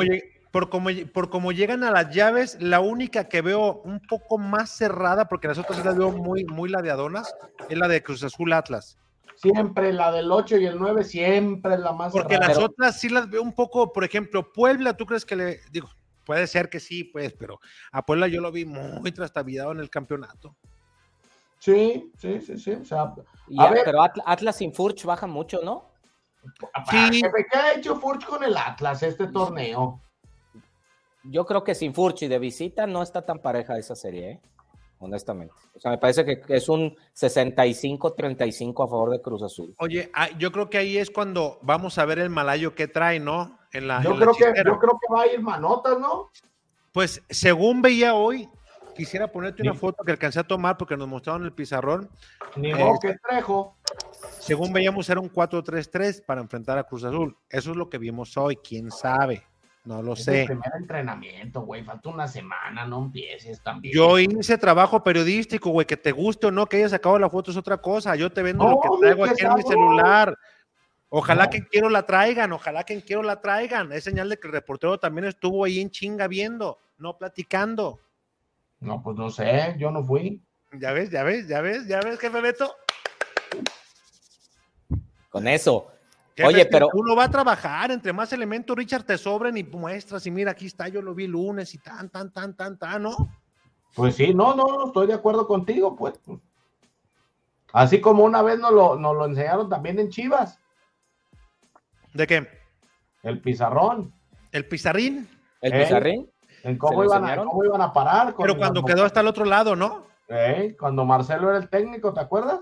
por, como, por como llegan a las llaves, la única que veo un poco más cerrada, porque las otras las veo muy, muy ladeadonas, es la de Cruz Azul Atlas. Siempre la del 8 y el 9, siempre es la más Porque las otras sí las veo un poco, por ejemplo, Puebla, ¿tú crees que le digo? Puede ser que sí, pues, pero a Puebla yo lo vi muy trastabillado en el campeonato. Sí, sí, sí, sí. O sea, pero Atlas sin Furch baja mucho, ¿no? Sí. ¿Qué ha hecho Furch con el Atlas este torneo? Yo creo que sin Furch y de visita no está tan pareja esa serie, ¿eh? honestamente. O sea, me parece que es un 65-35 a favor de Cruz Azul. Oye, ah, yo creo que ahí es cuando vamos a ver el malayo que trae, ¿no? En la, yo, creo que, yo creo que va a ir manotas, ¿no? Pues según veía hoy, quisiera ponerte una foto que alcancé a tomar porque nos mostraron el pizarrón. Ni eh, que trejo. Según veíamos, era un 4-3-3 para enfrentar a Cruz Azul. Eso es lo que vimos hoy, quién sabe. No lo sé. El primer entrenamiento, güey. Falta una semana, no empieces también. Yo hice trabajo periodístico, güey. Que te guste o no, que hayas sacado la foto es otra cosa. Yo te vendo lo que traigo aquí en mi celular. Ojalá que quiero la traigan, ojalá que quiero la traigan. Es señal de que el reportero también estuvo ahí en chinga viendo, no platicando. No, pues no sé, yo no fui. Ya ves, ya ves, ya ves, ya ves, jefe Beto con eso. Oye, pero uno va a trabajar, entre más elementos, Richard, te sobren y muestras, y mira, aquí está, yo lo vi lunes y tan, tan, tan, tan, tan, ¿no? Pues sí, no, no, no, estoy de acuerdo contigo, pues. Así como una vez nos lo, nos lo enseñaron también en Chivas. ¿De qué? El pizarrón. ¿El pizarrín? ¿El ¿Eh? pizarrín? En cómo, iban a, cómo iban a parar. Pero cuando quedó hasta el otro lado, ¿no? ¿Eh? Cuando Marcelo era el técnico, ¿te acuerdas?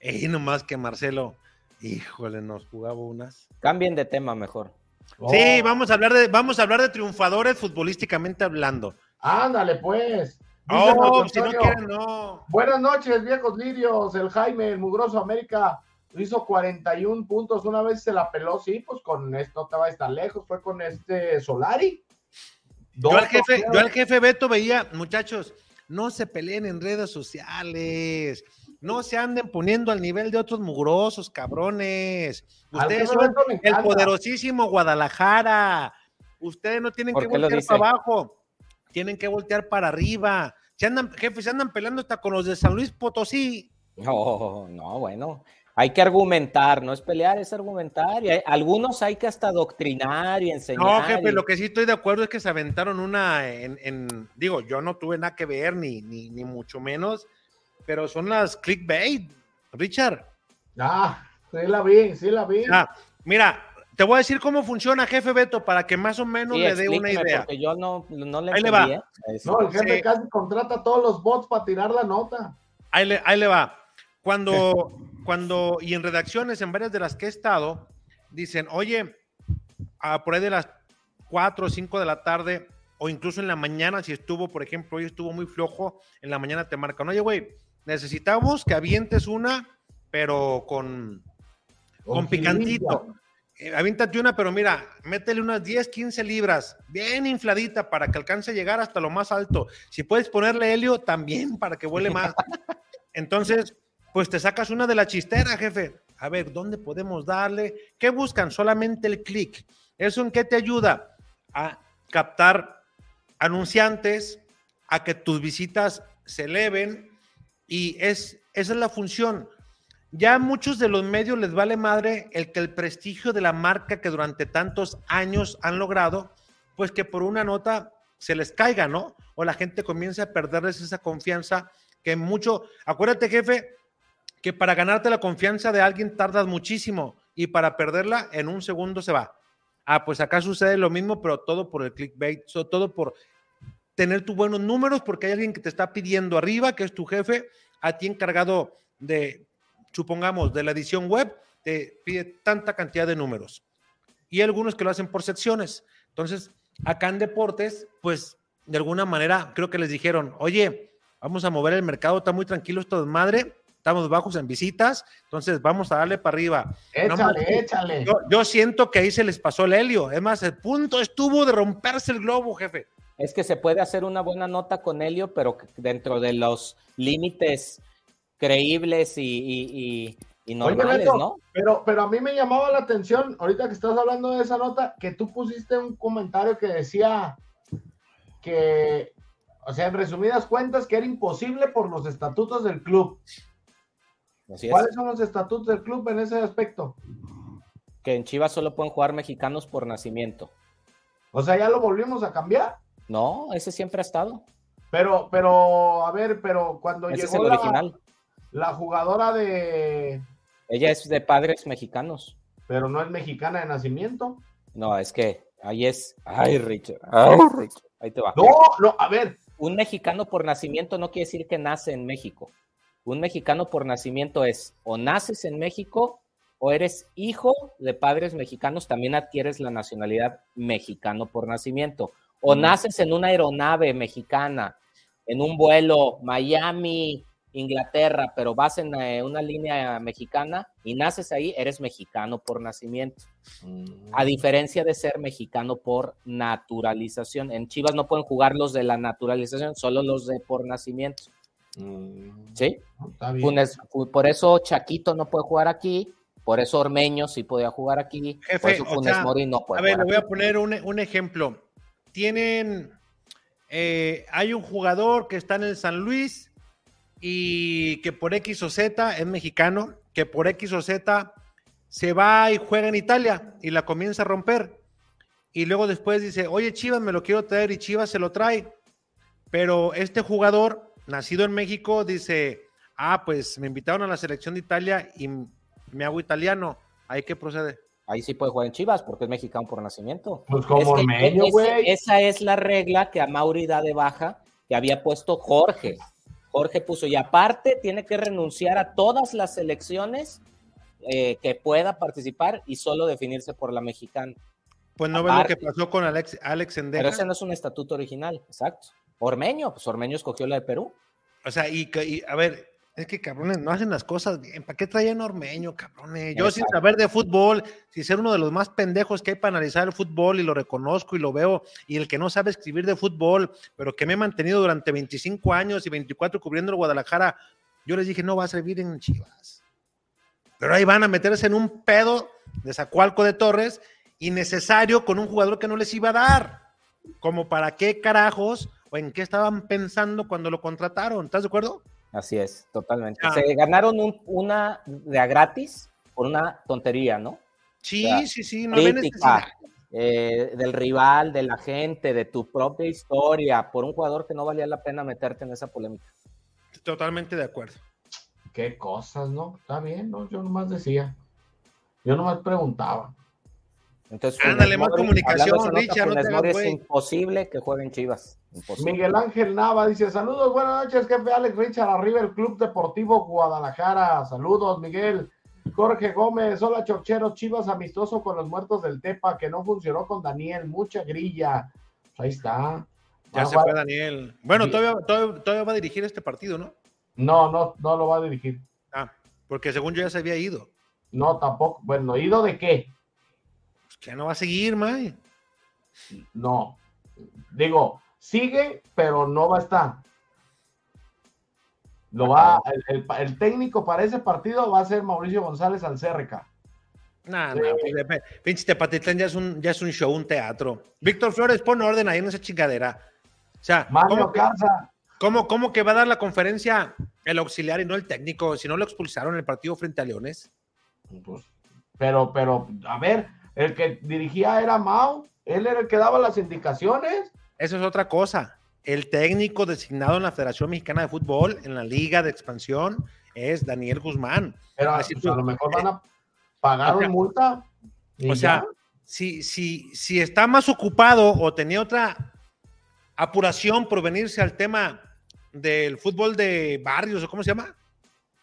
Y nomás que Marcelo, híjole, nos jugaba unas. Cambien de tema mejor. Sí, vamos a hablar de, vamos a hablar de triunfadores futbolísticamente hablando. Ándale, pues. Oh, si no quieren, no. Buenas noches, viejos lirios. El Jaime, el mugroso América, hizo 41 puntos. Una vez se la peló, sí, pues con esto te va a estar lejos. Fue con este Solari. Yo al, jefe, yo al jefe Beto veía, muchachos, no se peleen en redes sociales. No se anden poniendo al nivel de otros mugrosos, cabrones. Ustedes jefe son el poderosísimo Guadalajara. Ustedes no tienen ¿Por que voltear para abajo, tienen que voltear para arriba. Se andan, jefes, se andan peleando hasta con los de San Luis Potosí. No, no, bueno. Hay que argumentar, no es pelear, es argumentar. Y hay- algunos hay que hasta doctrinar y enseñar. No, jefe, y- lo que sí estoy de acuerdo es que se aventaron una en, en- digo, yo no tuve nada que ver, ni, ni, ni mucho menos, pero son las clickbait, Richard. Ah, sí la vi, sí la vi. Ah, mira, te voy a decir cómo funciona, jefe Beto, para que más o menos Sí, le dé una idea. Porque yo no, no le Ahí le va. ¿eh? No, el jefe Sí. casi contrata a todos los bots para tirar la nota. Ahí le, ahí le va. Cuando, cuando, y en redacciones, en varias de las que he estado, dicen, oye, a por ahí de las 4 o 5 de la tarde, o incluso en la mañana, si estuvo, por ejemplo, hoy estuvo muy flojo, en la mañana te marcan, oye, güey, necesitamos que avientes una, pero con, con picantito. Eh, aviéntate una, pero mira, métele unas 10, 15 libras, bien infladita para que alcance a llegar hasta lo más alto. Si puedes ponerle helio, también para que vuele más. Entonces, pues te sacas una de la chistera, jefe. A ver, ¿dónde podemos darle? ¿Qué buscan? Solamente el clic. ¿Eso en qué te ayuda? A captar anunciantes, a que tus visitas se eleven y es, esa es la función. Ya a muchos de los medios les vale madre el que el prestigio de la marca que durante tantos años han logrado, pues que por una nota se les caiga, ¿no? O la gente comienza a perderles esa confianza que mucho, acuérdate jefe, que para ganarte la confianza de alguien tardas muchísimo y para perderla en un segundo se va. Ah, pues acá sucede lo mismo, pero todo por el clickbait, todo por tener tus buenos números, porque hay alguien que te está pidiendo arriba, que es tu jefe, a ti encargado de, supongamos, de la edición web, te pide tanta cantidad de números. Y hay algunos que lo hacen por secciones. Entonces, acá en deportes, pues de alguna manera creo que les dijeron, oye, vamos a mover el mercado, está muy tranquilo esto de madre, estamos bajos en visitas, entonces vamos a darle para arriba. Échale, échale. yo, yo siento que ahí se les pasó el helio. Es más, el punto estuvo de romperse el globo, jefe. Es que se puede hacer una buena nota con Helio, pero dentro de los límites creíbles y, y- y- y Oye, normales, ¿no? Pero, pero a mí me llamaba la atención, ahorita que estás hablando de esa nota, que tú pusiste un comentario que decía que, o sea, en resumidas cuentas, que era imposible por los estatutos del club. Así es. ¿Cuáles son los estatutos del club en ese aspecto? Que en Chivas solo pueden jugar mexicanos por nacimiento. O sea, ya lo volvimos a cambiar. No, ese siempre ha estado. Pero, pero, a ver, pero cuando Ese es llegó el la, original. la jugadora de, Ella es de padres mexicanos. pero no es mexicana de nacimiento. No, es que ahí es. Ay, Richard. Ay, Richard. Ahí te va. No, no, a ver, Un mexicano por nacimiento no quiere decir que nace en México. Un mexicano por nacimiento es o naces en México o eres hijo de padres mexicanos, también adquieres la nacionalidad mexicano por nacimiento. O Mm. naces en una aeronave mexicana, en un vuelo Miami, Inglaterra, pero vas en eh, una línea mexicana y naces ahí, eres mexicano por nacimiento. A diferencia de ser mexicano por naturalización. En Chivas no pueden jugar los de la naturalización, solo los de por nacimiento. ¿Sí? Funes- fu- por eso Chaquito no puede jugar aquí, por eso Ormeño sí podía jugar aquí, Jefe, por eso o Funes sea, Mori no puede A ver, le voy a poner un, un ejemplo. Tienen, eh, hay un jugador que está en el San Luis y que por X o Z es mexicano, que por X o Z se va y juega en Italia y la comienza a romper. Y luego después dice, oye Chivas, me lo quiero traer y Chivas se lo trae. Pero este jugador, nacido en México, dice, ah, pues me invitaron a la selección de Italia y me hago italiano. ¿Ahí qué procede? Ahí sí puede jugar en Chivas porque es mexicano por nacimiento. Pues como ormeño, güey. Esa es la regla que a Mauri da de baja que había puesto Jorge. Jorge puso, y aparte tiene que renunciar a todas las selecciones eh, que pueda participar y solo definirse por la mexicana. Pues no ve lo que pasó con Alex, Alex Pero ese no es un estatuto original, exacto. Ormeño, pues Ormeño escogió la de Perú. O sea, y, y a ver, es que cabrones no hacen las cosas bien. ¿Para qué traían Ormeño, cabrones? Yo sin saber de fútbol, sin ser uno de los más pendejos que hay para analizar el fútbol y lo reconozco y lo veo, y el que no sabe escribir de fútbol, pero que me he mantenido durante 25 años y 24 cubriendo el Guadalajara, yo les dije, no va a servir en Chivas. Pero ahí van a meterse en un pedo de Zacualco de Torres innecesario con un jugador que no les iba a dar. Como para qué carajos o en qué estaban pensando cuando lo contrataron. ¿Estás de acuerdo? Así es, totalmente. Ah. Se ganaron una de a gratis por una tontería, ¿no? Sí, sí, sí, no eh, del rival, de la gente, de tu propia historia, por un jugador que no valía la pena meterte en esa polémica. Totalmente de acuerdo. Qué cosas, ¿no? Está bien, ¿no? Yo nomás decía. Yo nomás preguntaba. Entonces, Ándale, más comunicación, Richard, no te Es imposible que jueguen Chivas. Miguel Ángel Nava dice: Saludos, buenas noches, jefe Alex Richard, arriba el Club Deportivo Guadalajara. Saludos, Miguel. Jorge Gómez, hola Chorcheros, Chivas amistoso con los muertos del Tepa, que no funcionó con Daniel, mucha grilla. Ahí está. Ya se fue Daniel. Bueno, todavía, todavía, va a dirigir este partido, ¿no? No, no, no lo va a dirigir. Ah, porque según yo ya se había ido. No, tampoco. Bueno, ¿ido de qué? Que no va a seguir, May. No. Digo, sigue, pero no va a estar. Lo va, el, técnico para ese partido va a ser Mauricio González Alcérreca. No, no, pinche Tepatitlán ya es un, ya es un show, un teatro. Víctor Flores, pon orden ahí en esa chingadera. O sea, Mario ¿cómo, ¿cómo, que va a dar la conferencia el auxiliar y no el técnico? Si no lo expulsaron en el partido frente a Leones. Pues, pero, pero, a ver, el que dirigía era Mao, él era el que daba las indicaciones. Eso es otra cosa. El técnico designado en la Federación Mexicana de Fútbol, en la Liga de Expansión, es Daniel Guzmán. Pero a lo mejor van a pagar una multa. O sea, si, si, si está más ocupado o tenía otra apuración por venirse al tema del fútbol de barrios, o cómo se llama?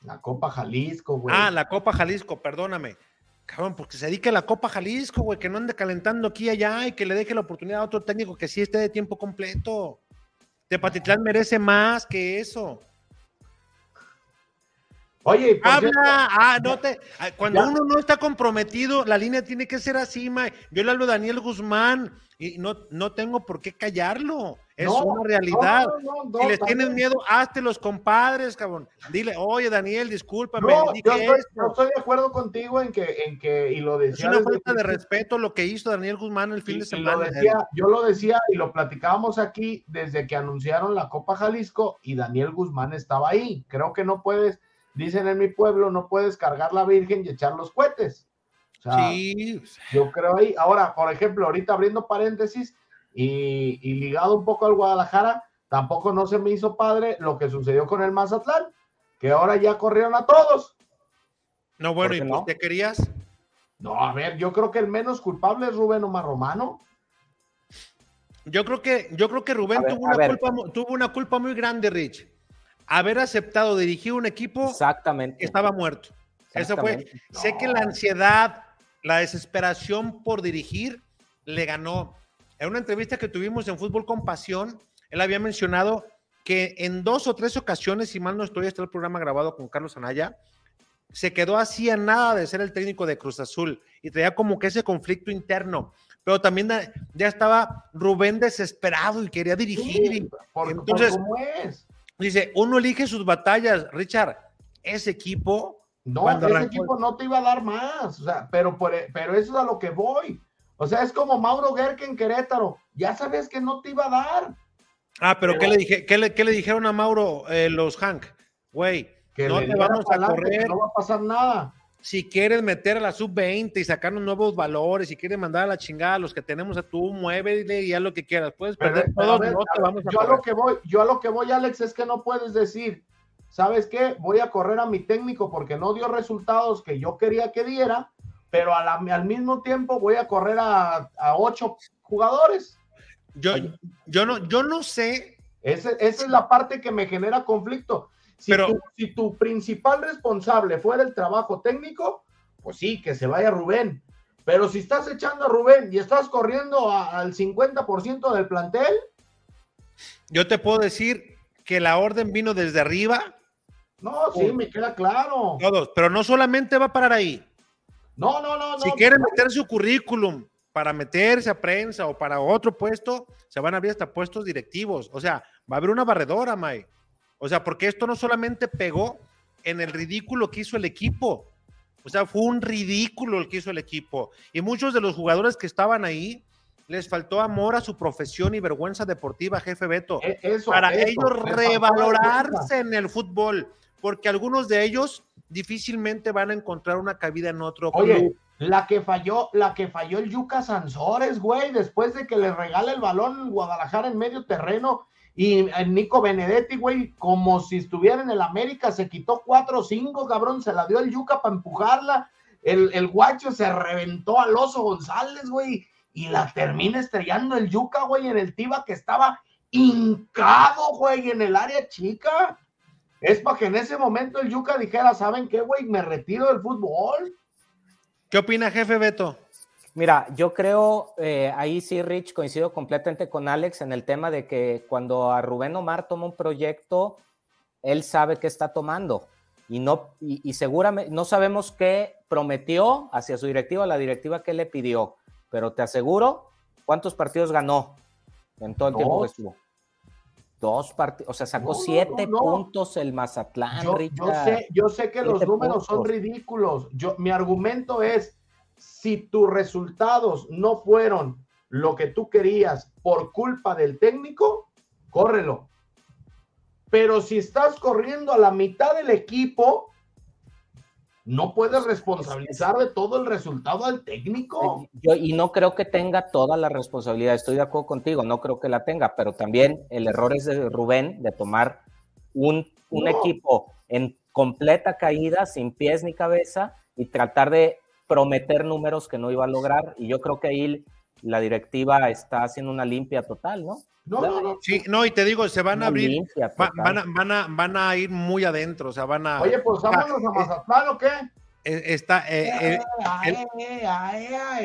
La Copa Jalisco, güey. Ah, la Copa Jalisco, perdóname. Cabrón, porque se dedique a la Copa Jalisco, güey, que no ande calentando aquí y allá y que le deje la oportunidad a otro técnico que sí esté de tiempo completo. Tepatitlán merece más que eso. Oye, habla, ah, no te, ah, cuando uno no está comprometido, la línea tiene que ser así, ma. Yo le hablo a Daniel Guzmán y no, no tengo por qué callarlo. Es una realidad. si les tienen miedo, hazte los compadres, cabrón. Dile, oye, Daniel, discúlpame. Yo estoy, de acuerdo contigo en que, en que, y lo decía. Es una falta de respeto lo que hizo Daniel Guzmán el fin de semana. yo lo decía y lo platicábamos aquí desde que anunciaron la Copa Jalisco y Daniel Guzmán estaba ahí. Creo que no puedes dicen en mi pueblo, no puedes cargar la Virgen y echar los cohetes. sí. Yo creo ahí. Ahora, por ejemplo, ahorita abriendo paréntesis y, ligado un poco al Guadalajara, tampoco no se me hizo padre lo que sucedió con el Mazatlán, que ahora ya corrieron a todos. No, bueno, ¿y no? te querías? No, a ver, yo creo que el menos culpable es Rubén Omar Romano. Yo creo que, yo creo que Rubén tuvo, una culpa, tuvo una culpa muy grande, Rich haber aceptado dirigir un equipo Exactamente. que estaba muerto. Eso fue. Sé que la ansiedad, la desesperación por dirigir le ganó. En una entrevista que tuvimos en Fútbol con Pasión, él había mencionado que en dos o tres ocasiones, si mal no estoy, está el programa grabado con Carlos Anaya, se quedó así a nada de ser el técnico de Cruz Azul y traía como que ese conflicto interno. Pero también ya estaba Rubén desesperado y quería dirigir. entonces, es Dice, uno elige sus batallas, Richard. Ese equipo. No, ese equipo no te iba a dar más. O sea, pero, pero eso es a lo que voy. O sea, es como Mauro Gerke en Querétaro. Ya sabes que no te iba a dar. Ah, pero, ¿qué, le dije, qué, le, le dijeron a Mauro eh, los Hank? Güey, no te vamos a correr. No va a pasar nada. si quieres meter a la sub-20 y sacar unos nuevos valores, si quieres mandar a la chingada a los que tenemos a tú, muévele y haz lo que quieras. Puedes Pero, perder pero todo, a ver, no te vamos a yo a lo que voy, yo a lo que voy, Alex, es que no puedes decir, ¿sabes qué? Voy a correr a mi técnico porque no dio resultados que yo quería que diera, pero a la- al mismo tiempo voy a correr a, a ocho jugadores. Yo, yo, no, yo no sé, Ese- esa es la parte que me genera conflicto. Si, Pero- tu, si tu principal responsable fuera el trabajo técnico, pues sí, que se vaya Rubén. Pero si estás echando a Rubén y estás corriendo a- al 50% del plantel, yo te puedo decir que la orden vino desde arriba, no, sí, me queda claro. todos, pero no solamente va a parar ahí. No, no, no, no. Si quieren meter su currículum para meterse a prensa o para otro puesto, se van a abrir hasta puestos directivos. O sea, va a haber una barredora, May. O sea, porque esto no solamente pegó en el ridículo que hizo el equipo. O sea, fue un ridículo el que hizo el equipo. Y muchos de los jugadores que estaban ahí les faltó amor a su profesión y vergüenza deportiva, jefe Beto. E- Eso, para eso, ellos revalorarse en el fútbol, porque algunos de ellos difícilmente van a encontrar una cabida en otro club. Oye, la que falló, la que falló el Yuca Sansores, güey, después de que le regala el balón Guadalajara en medio terreno y el Nico Benedetti, güey, como si estuviera en el América, se quitó cuatro o cinco, cabrón, se la dio el Yuca para empujarla. El, el guacho se reventó al oso González, güey, y la termina estrellando el Yuca, güey, en el Tiba que estaba hincado, güey, en el área chica. Es para que en ese momento el Yuca dijera, ¿saben qué, güey? Me retiro del fútbol. ¿Qué opina, jefe Beto? Mira, yo creo, eh, ahí sí, Rich, coincido completamente con Alex en el tema de que cuando a Rubén Omar toma un proyecto, él sabe qué está tomando y no y, y seguramente no sabemos qué prometió hacia su directiva, la directiva que le pidió, pero te aseguro cuántos partidos ganó en todo el tiempo que estuvo. Dos partidos, o sea, sacó No, siete no, no. puntos el Mazatlán, Yo, yo sé, yo sé que los números son ridículos. Yo, mi argumento es, si tus resultados no fueron lo que tú querías por culpa del técnico, córrelo. Pero si estás corriendo a la mitad del equipo, no puedes responsabilizar de todo el resultado al técnico. Yo, y no creo que tenga toda la responsabilidad, estoy de acuerdo contigo, no creo que la tenga, pero también el error es de Rubén de tomar un, un No. equipo en completa caída, sin pies ni cabeza, y tratar de prometer números que no iba a lograr. Y yo creo que ahí la directiva está haciendo una limpia total, ¿no? No, no, no. Sí, no, y te digo, se van Una a abrir, limpia va- van, a, van, a, van a ir muy adentro, o sea, van a... Oye, pues vámonos a Mazatlán o qué? eh, está, eh, eh,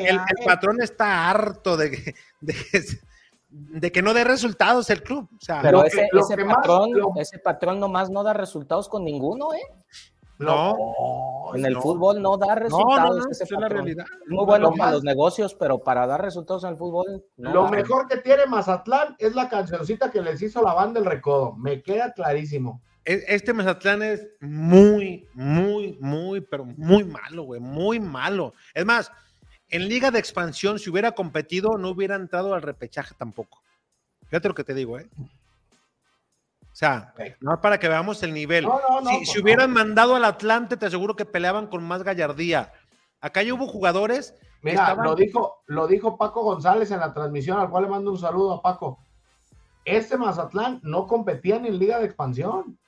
el- patrón está harto de que, de, que- de que no dé resultados el club. O sea, Pero Lo ese, que- lo ese que más- patrón, lo- ese patrón nomás no da resultados con ninguno, ¿eh? No, En el no. fútbol no da resultados. no, no, ese es la realidad. Muy bueno Lo para más- los negocios, pero para dar resultados en el fútbol, no Lo da. mejor que tiene Mazatlán es la cancioncita que les hizo la banda del recodo. Me queda clarísimo. E- Este Mazatlán es muy, muy, muy, pero muy malo, güey, muy malo. Es más, en Liga de Expansión, si hubiera competido, no hubiera entrado al repechaje tampoco. Fíjate lo que te digo, ¿eh? O sea, Ok. no para que veamos el nivel. No, no, no, si, si hubieran mandado al Atlante, te aseguro que peleaban con más gallardía. Acá ya hubo jugadores Mira, estaban- lo dijo, lo dijo Paco González en la transmisión, al cual le mando un saludo a Paco. Este Mazatlán no competía ni en Liga de Expansión.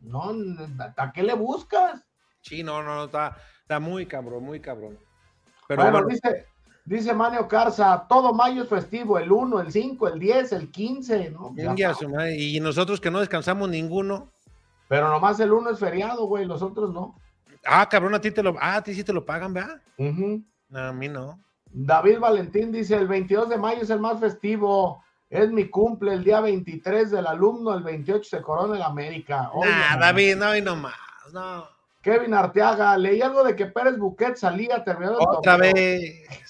No, ¿a qué le buscas? Sí, no, no, no, está, está muy cabrón, muy cabrón. Pero bueno, bueno, dice, dice Manio Carza, todo mayo es festivo, el 1, el 5, el 10, el 15, ¿no? Y nosotros que no descansamos ninguno. Pero nomás el 1 es feriado, güey, los otros no. Ah, cabrón, a ti te lo, ah, a ti sí te lo pagan, ¿verdad? Ujú. No, a mí no. David Valentín dice, el 22 de mayo es el más festivo, es mi cumple, el día 23 del alumno, el 28 se corona el América. Oye, Nah, no. David, no, y no más, no. Kevin Arteaga, leí algo de que Pérez Buquet salía terminado el Otra vez.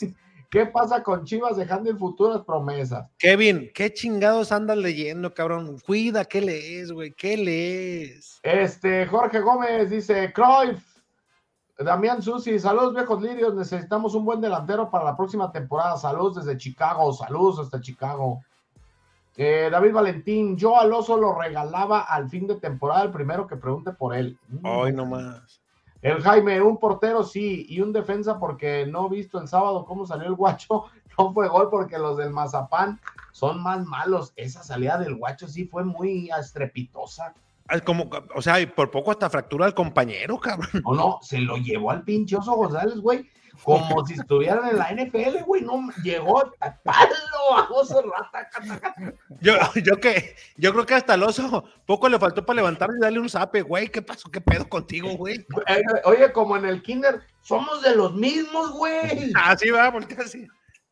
¿Qué pasa con Chivas dejando en futuras promesas? Kevin, ¿qué chingados andas leyendo, cabrón? Cuida, ¿qué lees, güey? ¿Qué lees? Este, Jorge Gómez dice, Cruyff, Damián Susi, saludos viejos lirios, necesitamos un buen delantero para la próxima temporada, saludos desde Chicago, saludos hasta Chicago. Eh, David Valentín, yo al oso lo regalaba al fin de temporada, el primero que pregunte por él. Mm. Hoy nomás. El Jaime, un portero sí, y un defensa porque no he visto el sábado cómo salió el guacho, no fue gol porque los del Mazapán son más malos. Esa salida del guacho sí fue muy estrepitosa. Como, o sea, y por poco hasta fractura al compañero, cabrón. No, no, se lo llevó al pinche Oso González, güey, como si estuvieran en la NFL, güey, no, llegó palo a Oso Rata. Yo, yo, que, yo creo que hasta el Oso poco le faltó para levantarle y darle un zape, güey, ¿qué pasó? ¿Qué pedo contigo, güey? Oye, como en el kinder, somos de los mismos, güey. Así va, porque así.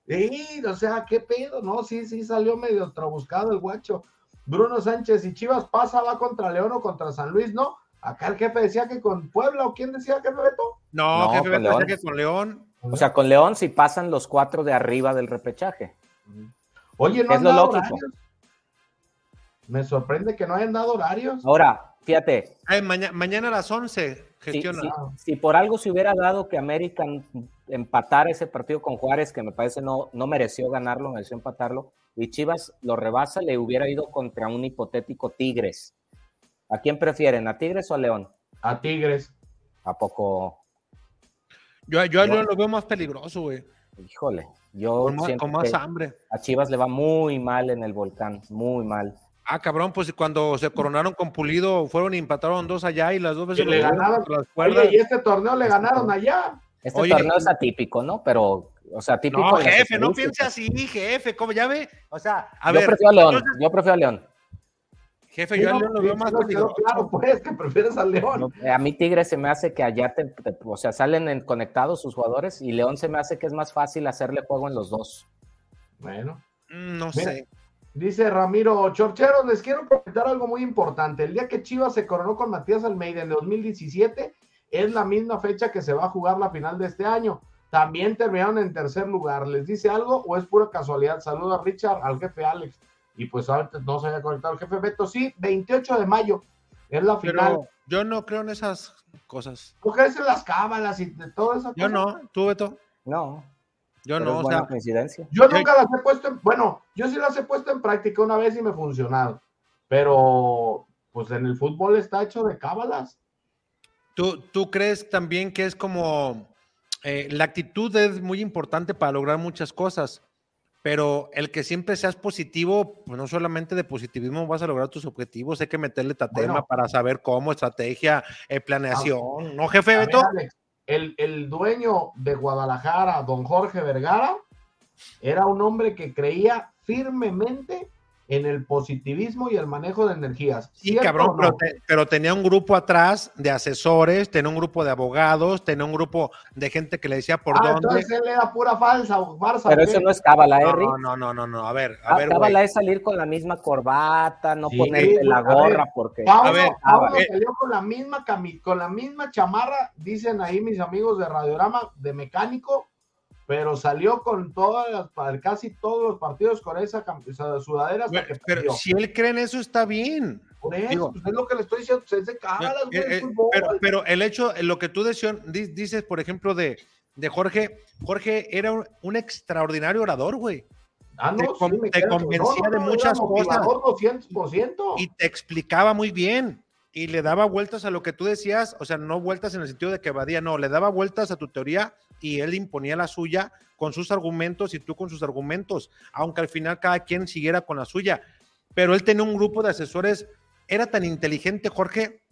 Sí, o sea, qué pedo, ¿no? Sí, sí, salió medio trabuscado el guacho. Bruno Sánchez y Chivas pasa, va contra León o contra San Luis, ¿no? Acá el jefe decía que con Puebla, ¿o quién decía que Beto? No, No, jefe, con decía León. que con León. O sea, con León si pasan los cuatro de arriba del repechaje. Oye, no Es han lo dado lógico. horarios. Me sorprende que no hayan dado horarios. Ahora, fíjate, Ay, maña- mañana a las 11 si, gestiona. si- si por algo se hubiera dado que América empatara ese partido con Juárez, que me parece no, no mereció ganarlo, mereció empatarlo, y Chivas lo rebasa, le hubiera ido contra un hipotético Tigres. ¿A quién prefieren, a Tigres o a León? A Tigres. ¿A poco? Yo, yo a León lo veo más peligroso, güey. Híjole, yo Con, más- con hambre. a Chivas le va muy mal en el volcán, muy mal. Ah, cabrón, pues cuando se coronaron con Pulido, fueron y empataron dos allá y las dos Y veces le lo dieron ganaron. las cuerdas. Oye, y este torneo le ganaron allá. Este Oye, torneo es atípico, ¿no? Pero, o sea, típico. No, jefe, no piense así, jefe, ¿cómo ya ve? O sea, a yo ver, prefiero a León, entonces, yo prefiero a León. Jefe, yo a León lo veo más claro, pues, que prefieres al León. No, a mí Tigres se me hace que allá, te, te- o sea, salen en- conectados sus jugadores y León se me hace que es más fácil hacerle juego en los dos. Bueno. Mm, No Mira, sé. Dice Ramiro, Chorcheros, les quiero comentar algo muy importante. El día que Chivas se coronó con Matías Almeida en 2017 es la misma fecha que se va a jugar la final de este año. También terminaron en tercer lugar. ¿Les dice algo o es pura casualidad? Saluda a Richard, al jefe Alex. Y pues ahorita no se había conectado el jefe Beto. Sí, 28 de mayo es la final. Pero yo no creo en esas cosas. Cogerse las cábalas y de todo eso. Yo no, tú, Beto. No, Yo pero no, es o buena sea, coincidencia. Yo nunca las he puesto en, bueno, yo sí las he puesto en práctica una vez y me ha funcionado, pero pues en el fútbol está hecho de cábalas. ¿tú, tú crees también que es como eh, la actitud es muy importante para lograr muchas cosas, pero el que siempre seas positivo, pues no solamente de positivismo vas a lograr tus objetivos, hay que meterle tatema Bueno. para saber cómo, estrategia, eh, planeación, ¿no, jefe ver, Beto? Alex, el, el dueño de Guadalajara, don Jorge Vergara, era un hombre que creía firmemente en el positivismo y el manejo de energías. Sí, ¿Cierto cabrón, no? pero, te- pero tenía un grupo atrás de asesores, tenía un grupo de abogados, tenía un grupo de gente que le decía por Ah, dónde. entonces él era pura falsa, farsa. Pero eso no es cábala, ¿eh, No, Rick? no, no, no, no, a ver, a Ah, ver, cábala es salir con la misma corbata, no Sí, ponerte la a ver, gorra porque... Paulo, A ver, Paulo eh, salió con la misma cami- con la misma chamarra, dicen ahí mis amigos de Radiorama, de mecánico, pero salió con todas las, casi todos los partidos con esa, esa sudadera hasta que Pero si él cree en eso, está bien. Por eso, digo- pues, es lo que le estoy diciendo, pues, es de güey, Eh, eh, pero, pero el hecho, lo que tú dices, por ejemplo, de, de Jorge, Jorge era un, un extraordinario orador, güey. Ah, no, te con- convencía de muchas cosas. motivador 200%. Y te explicaba muy bien. Y le daba vueltas a lo que tú decías, o sea, no vueltas en el sentido de que evadía, no, le daba vueltas a tu teoría y él imponía la suya con sus argumentos y tú con sus argumentos, aunque al final cada quien siguiera con la suya. Pero él tenía un grupo de asesores, era tan inteligente, Jorge,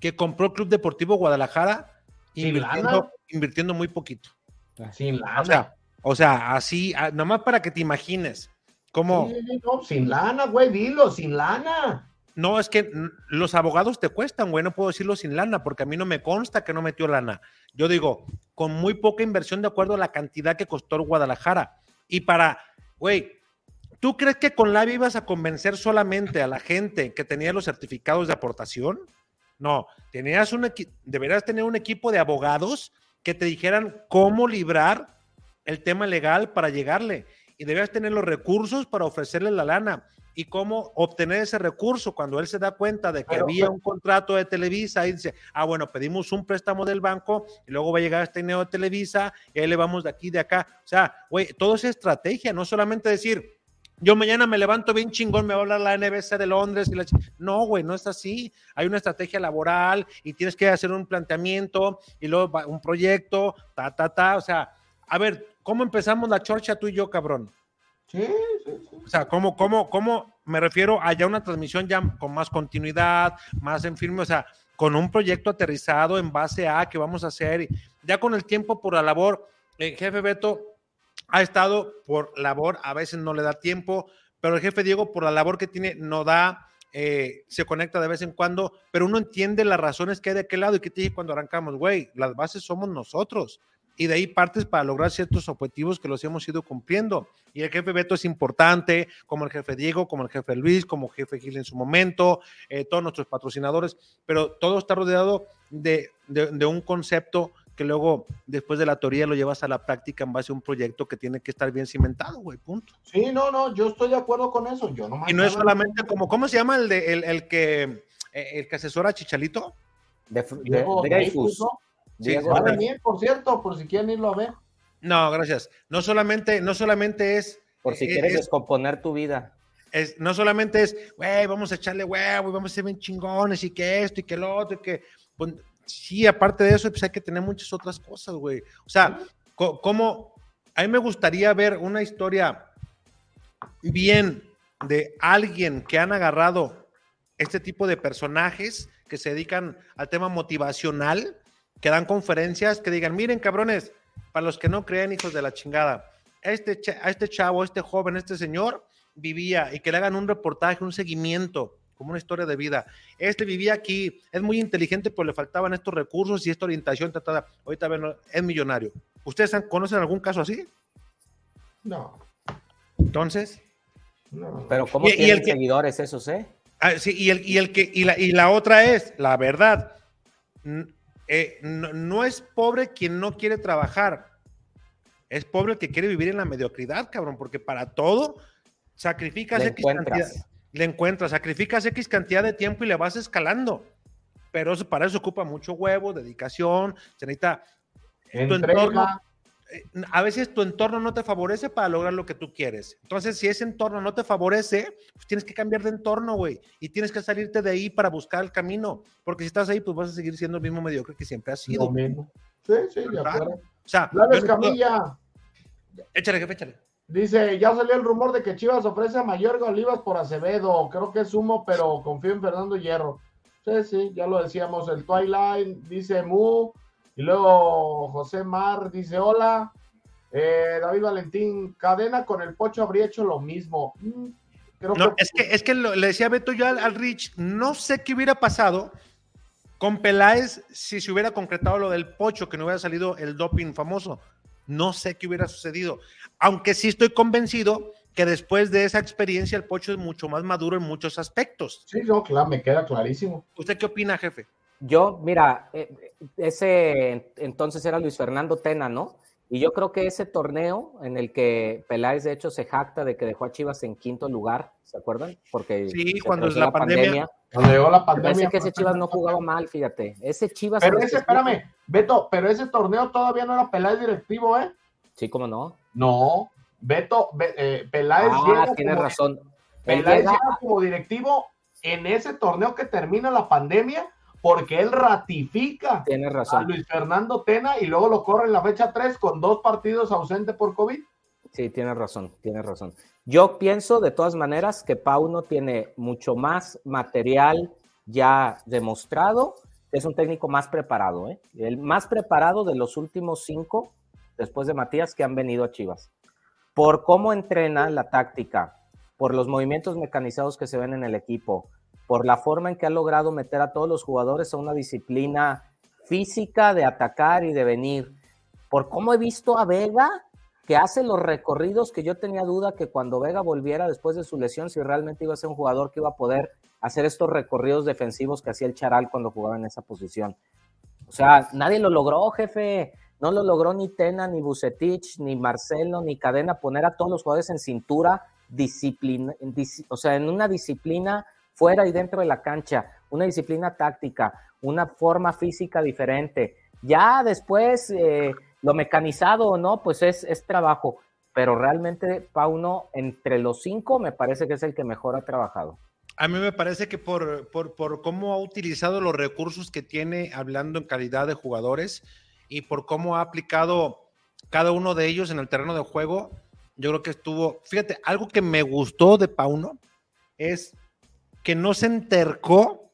que compró el Club Deportivo Guadalajara invirtiendo, invirtiendo muy poquito. sin lana. O sea, o sea, así, nomás para que te imagines. Cómo, sí, no, sin lana, güey, dilo, sin lana. No, es que los abogados te cuestan, güey, no puedo decirlo sin lana, porque a mí no me consta que no metió lana. Yo digo, con muy poca inversión de acuerdo a la cantidad que costó el Guadalajara. Y para, güey, ¿tú crees que con Lavi ibas a convencer solamente a la gente que tenía los certificados de aportación? No, tenías un deberías tener un equipo de abogados que te dijeran cómo librar el tema legal para llegarle. Y debías tener los recursos para ofrecerle la lana y cómo obtener ese recurso cuando él se da cuenta de que había un contrato de Televisa y dice, ah, bueno, pedimos un préstamo del banco y luego va a llegar este dinero de Televisa y ahí le vamos de aquí, de acá. O sea, güey, todo es estrategia, no solamente decir, yo mañana me levanto bien chingón, me va a hablar la NBC de Londres. Y la... No, güey, no es así. Hay una estrategia laboral y tienes que hacer un planteamiento y luego un proyecto, ta, ta, ta. O sea, a ver, ¿cómo empezamos la chorcha tú y yo, cabrón? Sí, sí, sí. O sea, ¿cómo, cómo, cómo me refiero a ya una transmisión ya con más continuidad, más en firme, o sea, con un proyecto aterrizado en base a qué vamos a hacer, ya con el tiempo por la labor, el jefe Beto ha estado por labor, a veces no le da tiempo, pero el jefe Diego por la labor que tiene no da, eh, se conecta de vez en cuando, pero uno entiende las razones que hay de aquel lado y que te dije cuando arrancamos, güey, las bases somos nosotros y de ahí partes para lograr ciertos objetivos que los hemos ido cumpliendo. Y el jefe Beto es importante, como el jefe Diego, como el jefe Luis, como jefe Gil en su momento, eh, todos nuestros patrocinadores, pero todo está rodeado de, de, un concepto que luego, después de la teoría, lo llevas a la práctica en base a un proyecto que tiene que estar bien cimentado, güey, punto. Sí, no, no, yo estoy de acuerdo con eso. Yo no y no es solamente como, ¿cómo se llama el, de, el, el que, eh, el que asesora a Chichalito? De, de, de Sí, va a venir, por cierto, por si quieren irlo a ver. No, gracias. No solamente, no solamente es. Por si quieres descomponer tu vida. Es, no solamente es, güey, vamos a echarle huevo y vamos a ser bien chingones y que esto y que lo otro y que. Pues, sí, aparte de eso, pues hay que tener muchas otras cosas, güey. O sea, como. A mí me gustaría ver una historia bien de alguien que han agarrado este tipo de personajes que se dedican al tema motivacional que dan conferencias que digan, miren cabrones, para los que no creen, hijos de la chingada, este, a este chavo, este joven, este señor vivía y que le hagan un reportaje, un seguimiento, como una historia de vida. Este vivía aquí, es muy inteligente, pero le faltaban estos recursos y esta orientación tratada. Ahorita es millonario. ¿Ustedes conocen algún caso así? No. Entonces. No. Pero ¿cómo y, tienen seguidores esos, eh? Ah, sí, y el, y el que, y la, y la otra es, la verdad, eh, no, es pobre quien no quiere trabajar, es pobre el que quiere vivir en la mediocridad, cabrón, porque para todo sacrificas le X cantidad, le encuentras, sacrificas X cantidad de tiempo y le vas escalando. Pero para eso ocupa mucho huevo, dedicación, se necesita tu entorno, a veces tu entorno no te favorece para lograr lo que tú quieres. Entonces, si ese entorno no te favorece, pues tienes que cambiar de entorno, güey. Y tienes que salirte de ahí para buscar el camino. Porque si estás ahí, pues vas a seguir siendo el mismo mediocre que siempre has sido. Sí, sí, de acuerdo. O sea, Camilla. Échale, jefe, échale. Dice, ya salió el rumor de que Chivas ofrece a Mayorga Olivas por Acevedo. Creo que es humo, pero confío en Fernando Hierro. Sí, sí, ya lo decíamos. El Twilight dice Mu. Y luego José Mar dice, hola, eh, David Valentín, cadena con el Pocho habría hecho lo mismo. Mm, no, es que, es que le decía Beto yo al, Rich, no sé qué hubiera pasado con Peláez si se hubiera concretado lo del Pocho, que no hubiera salido el doping famoso. No sé qué hubiera sucedido. Aunque sí estoy convencido que después de esa experiencia el Pocho es mucho más maduro en muchos aspectos. Sí, no, claro, me queda clarísimo. ¿Usted qué opina, jefe? Yo, mira, eh, ese entonces era Luis Fernando Tena, ¿no? Y yo creo que ese torneo en el que Peláez de hecho se jacta de que dejó a Chivas en quinto lugar, ¿se acuerdan? Porque sí, cuando es la, pandemia, Cuando llegó la pandemia. Parece que ese Chivas no jugaba mal, fíjate. Ese Chivas. Pero ese, espérame, Beto, pero ese torneo todavía no era Peláez directivo, ¿eh? Sí, ¿cómo no? No, Beto, eh, Peláez ah, tienes razón. Peláez llega como directivo en ese torneo que termina la pandemia porque él ratifica razón. a Luis Fernando Tena y luego lo corre en la fecha 3 con dos partidos ausentes por COVID. Sí, tienes razón, tienes razón. Yo pienso de todas maneras que Pauno tiene mucho más material ya demostrado, es un técnico más preparado, ¿eh? el más preparado de los últimos cinco, después de Matías, que han venido a Chivas. Por cómo entrena la táctica, por los movimientos mecanizados que se ven en el equipo, por la forma en que ha logrado meter a todos los jugadores a una disciplina física de atacar y de venir, por cómo he visto a Vega que hace los recorridos que yo tenía duda que cuando Vega volviera después de su lesión, si realmente iba a ser un jugador que iba a poder hacer estos recorridos defensivos que hacía el Charal cuando jugaba en esa posición. O sea, nadie lo logró, jefe. No lo logró ni Tena, ni Bucetich, ni Marcelo, ni Cadena poner a todos los jugadores en cintura, disciplina, o sea, en una disciplina fuera y dentro de la cancha, una disciplina táctica, una forma física diferente. Ya después, eh, lo mecanizado no, pues es, es trabajo. pero realmente Pauno, entre los cinco, me parece que es el que mejor ha trabajado. A mí me parece que por, por, por cómo ha utilizado los recursos que tiene hablando en calidad de jugadores y por cómo ha aplicado cada uno de ellos en el terreno de juego, yo creo que estuvo, fíjate, algo que me gustó de Pauno es que no se entercó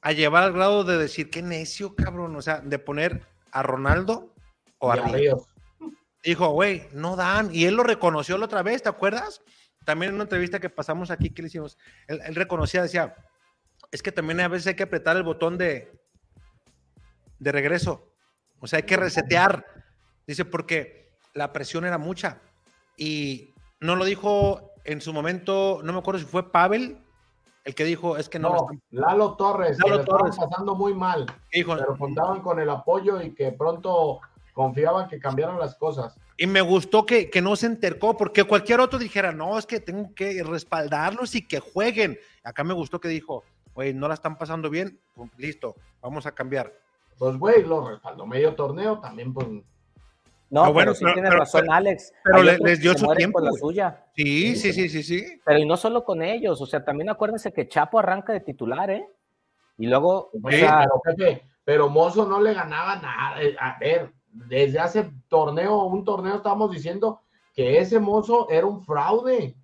a llevar al grado de decir, qué necio, cabrón, o sea, de poner a Ronaldo o a Ríos. Ríos. Dijo, güey, no dan. Y él lo reconoció la otra vez, ¿te acuerdas? También en una entrevista que pasamos aquí, que le hicimos, él, él reconocía, decía, es que también a veces hay que apretar el botón de, de regreso. O sea, hay que resetear. Dice, porque la presión era mucha. Y no lo dijo en su momento, no me acuerdo si fue Pavel el que dijo, es que no, No, lo están- Lalo Torres, que Lalo estaban Torres. pasando muy mal, dijo, pero contaban con el apoyo y que pronto confiaban que cambiaran las cosas. Y me gustó que, que no se entercó, porque cualquier otro dijera, no, es que tengo que respaldarlos y que jueguen. Acá me gustó que dijo, güey, no la están pasando bien, pues, listo, vamos a cambiar. Pues, güey, lo respaldó medio torneo, también, pues, No, Ah, bueno, pero sí pero- tienes pero- razón, pero- Alex. pero le- les dio su tiempo, la suya. Sí, sí, sí, sí, sí. Pero y no solo con ellos, o sea, también acuérdense que Chapo arranca de titular, ¿eh? Y luego, o Sí, sea, pero, pero Mozo no le ganaba nada. Eh, A ver, desde hace torneo, un torneo estábamos diciendo que ese Mozo era un fraude,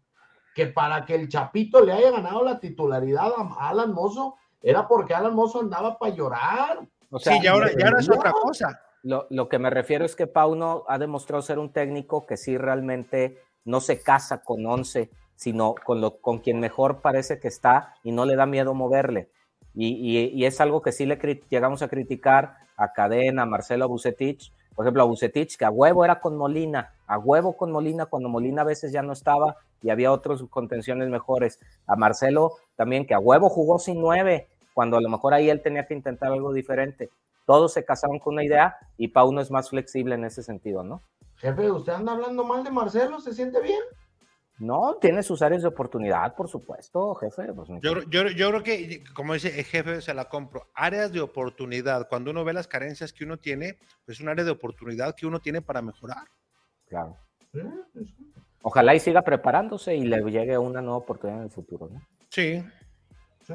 que para que el Chapito le haya ganado la titularidad a Alan Mozo, era porque Alan Mozo andaba para llorar. o sea, sí, y ahora, y ahora es otra cosa. Lo, lo que me refiero es que Pauno ha demostrado ser un técnico que sí realmente no se casa con 11, sino con, lo, con quien mejor parece que está y no le da miedo moverle. Y, y- es algo que sí le llegamos a criticar a Cadena, a Marcelo Bucetich. Por ejemplo, a Bucetich, que a huevo era con Molina, a huevo con Molina, cuando Molina a veces ya no estaba y había otros contenciones mejores. A Marcelo también, que a huevo jugó sin nueve, cuando a lo mejor ahí él tenía que intentar algo diferente todos se casaron con una idea y Pauno es más flexible en ese sentido, ¿no? Jefe, ¿usted anda hablando mal de Marcelo? ¿Se siente bien? No, tiene sus áreas de oportunidad, por supuesto, jefe. pues, Yo, yo, yo creo que, como dice el jefe, se la compro. Áreas de oportunidad. Cuando uno ve las carencias que uno tiene, pues es un área de oportunidad que uno tiene para mejorar. claro. Ojalá y siga preparándose y le llegue una nueva oportunidad en el futuro, ¿no? Sí. sí.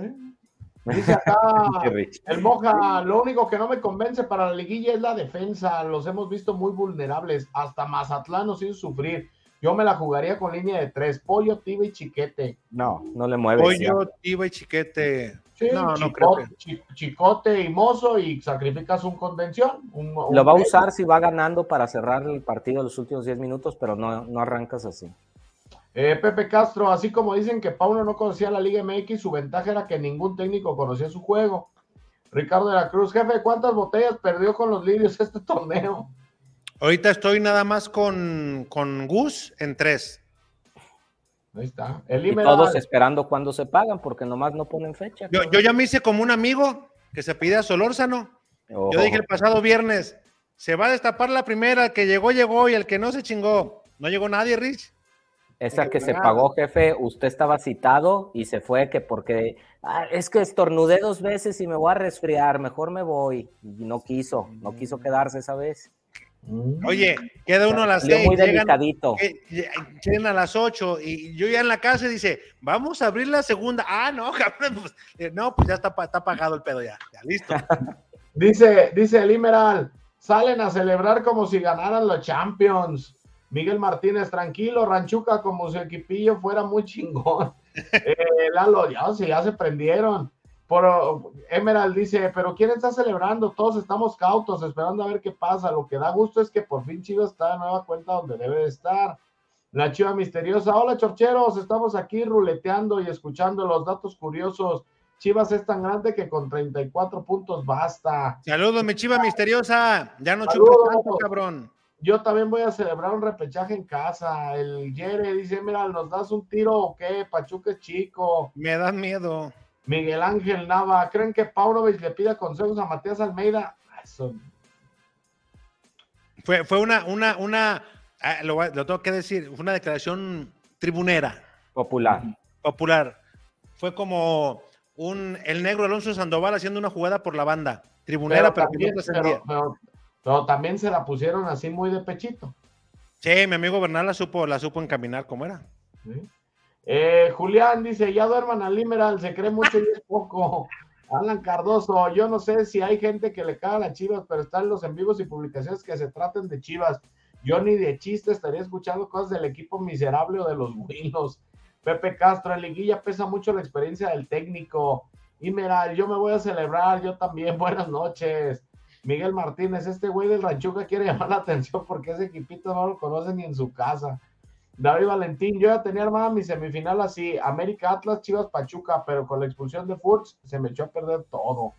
Dice acá el Moja, lo único que no me convence para la liguilla es la defensa. Los hemos visto muy vulnerables. Hasta Mazatlán nos hizo sufrir. Yo me la jugaría con línea de tres. Pollo, Tiba y Chiquete. No, no le mueves. Pollo, Tiba y Chiquete. Sí, No, no creo chicote, chi- chicote y mozo y sacrificas un contención. un- un Lo va a usar si va ganando para cerrar el partido los últimos 10 minutos, pero no, no arrancas así. Eh, Pepe Castro, así como dicen que Pauno no conocía la Liga MX, su ventaja era que ningún técnico conocía su juego. Ricardo de la Cruz, jefe, ¿cuántas botellas perdió con los lirios este torneo? Ahorita estoy nada más con, con Gus en tres. Ahí está. El Y Imeral, todos esperando cuando se pagan, porque nomás no ponen fecha. Yo, yo ya me hice como un amigo que se pide a Solórzano. Yo dije el pasado viernes, se va a destapar la primera, el que llegó, llegó y el que no se chingó. No llegó nadie, Rich. Esa que se pagó, jefe, usted estaba citado y se fue que porque "Ah, es que estornudé dos veces y me voy a resfriar, mejor me voy. Y no quiso, no quiso quedarse esa vez. Mm. Oye, queda uno a las seis, muy llegan, delicadito. lle- llegan a las ocho y yo ya en la casa dice, vamos a abrir la segunda. Ah, no, cabrón, pues, eh, no, pues ya está, está pagado el pedo ya, ya listo. Dice, dice el Imeral, salen a celebrar como si ganaran los Champions. Miguel Martínez, tranquilo, Ranchuca, como si el equipillo fuera muy chingón. Eh, Lalo, ya, sí, ya se prendieron. Por, Emerald dice, pero ¿quién está celebrando? Todos estamos cautos, esperando a ver qué pasa. Lo que da gusto es que por fin Chivas está de nueva cuenta donde debe de estar. La chiva misteriosa, hola chorcheros, estamos aquí ruleteando y escuchando los datos curiosos. Chivas es tan grande que con 34 puntos basta. Saludos, mi chiva misteriosa. Ya no chupes tanto, cabrón. Yo también voy a celebrar un repechaje en casa. El Yere dice, mira, ¿nos das un tiro o qué? Pachuca es chico. Me dan miedo. Miguel Ángel Nava, ¿creen que Paunovic le pida consejos a Matías Almeida? Ah, Eso, Fue, fue una, una, una, ah, lo, lo tengo que decir, fue una declaración tribunera, Popular. popular. Fue como un, el negro Alonso Sandoval haciendo una jugada por la banda. Tribunera, pero, que también, pero- pero- pero también se la pusieron así muy de pechito. Sí, mi amigo Bernal la supo, la supo encaminar como era. Eh, Julián dice, ya duerman al Limeral, se cree mucho y es poco. Alan Cardoso, yo no sé si hay gente que le caga a Chivas, pero están los en vivos y publicaciones que se traten de Chivas. Yo ni de chiste estaría escuchando cosas del equipo miserable o de los buenos. Pepe Castro, en liguilla pesa mucho la experiencia del técnico. Y mira, yo me voy a celebrar, yo también. Buenas noches. Miguel Martínez, este güey del Ranchuca quiere llamar la atención porque ese equipito no lo conoce ni en su casa. David Valentín, yo ya tenía armada mi semifinal así, América Atlas, Chivas Pachuca, pero con la expulsión de Furch se me echó a perder todo.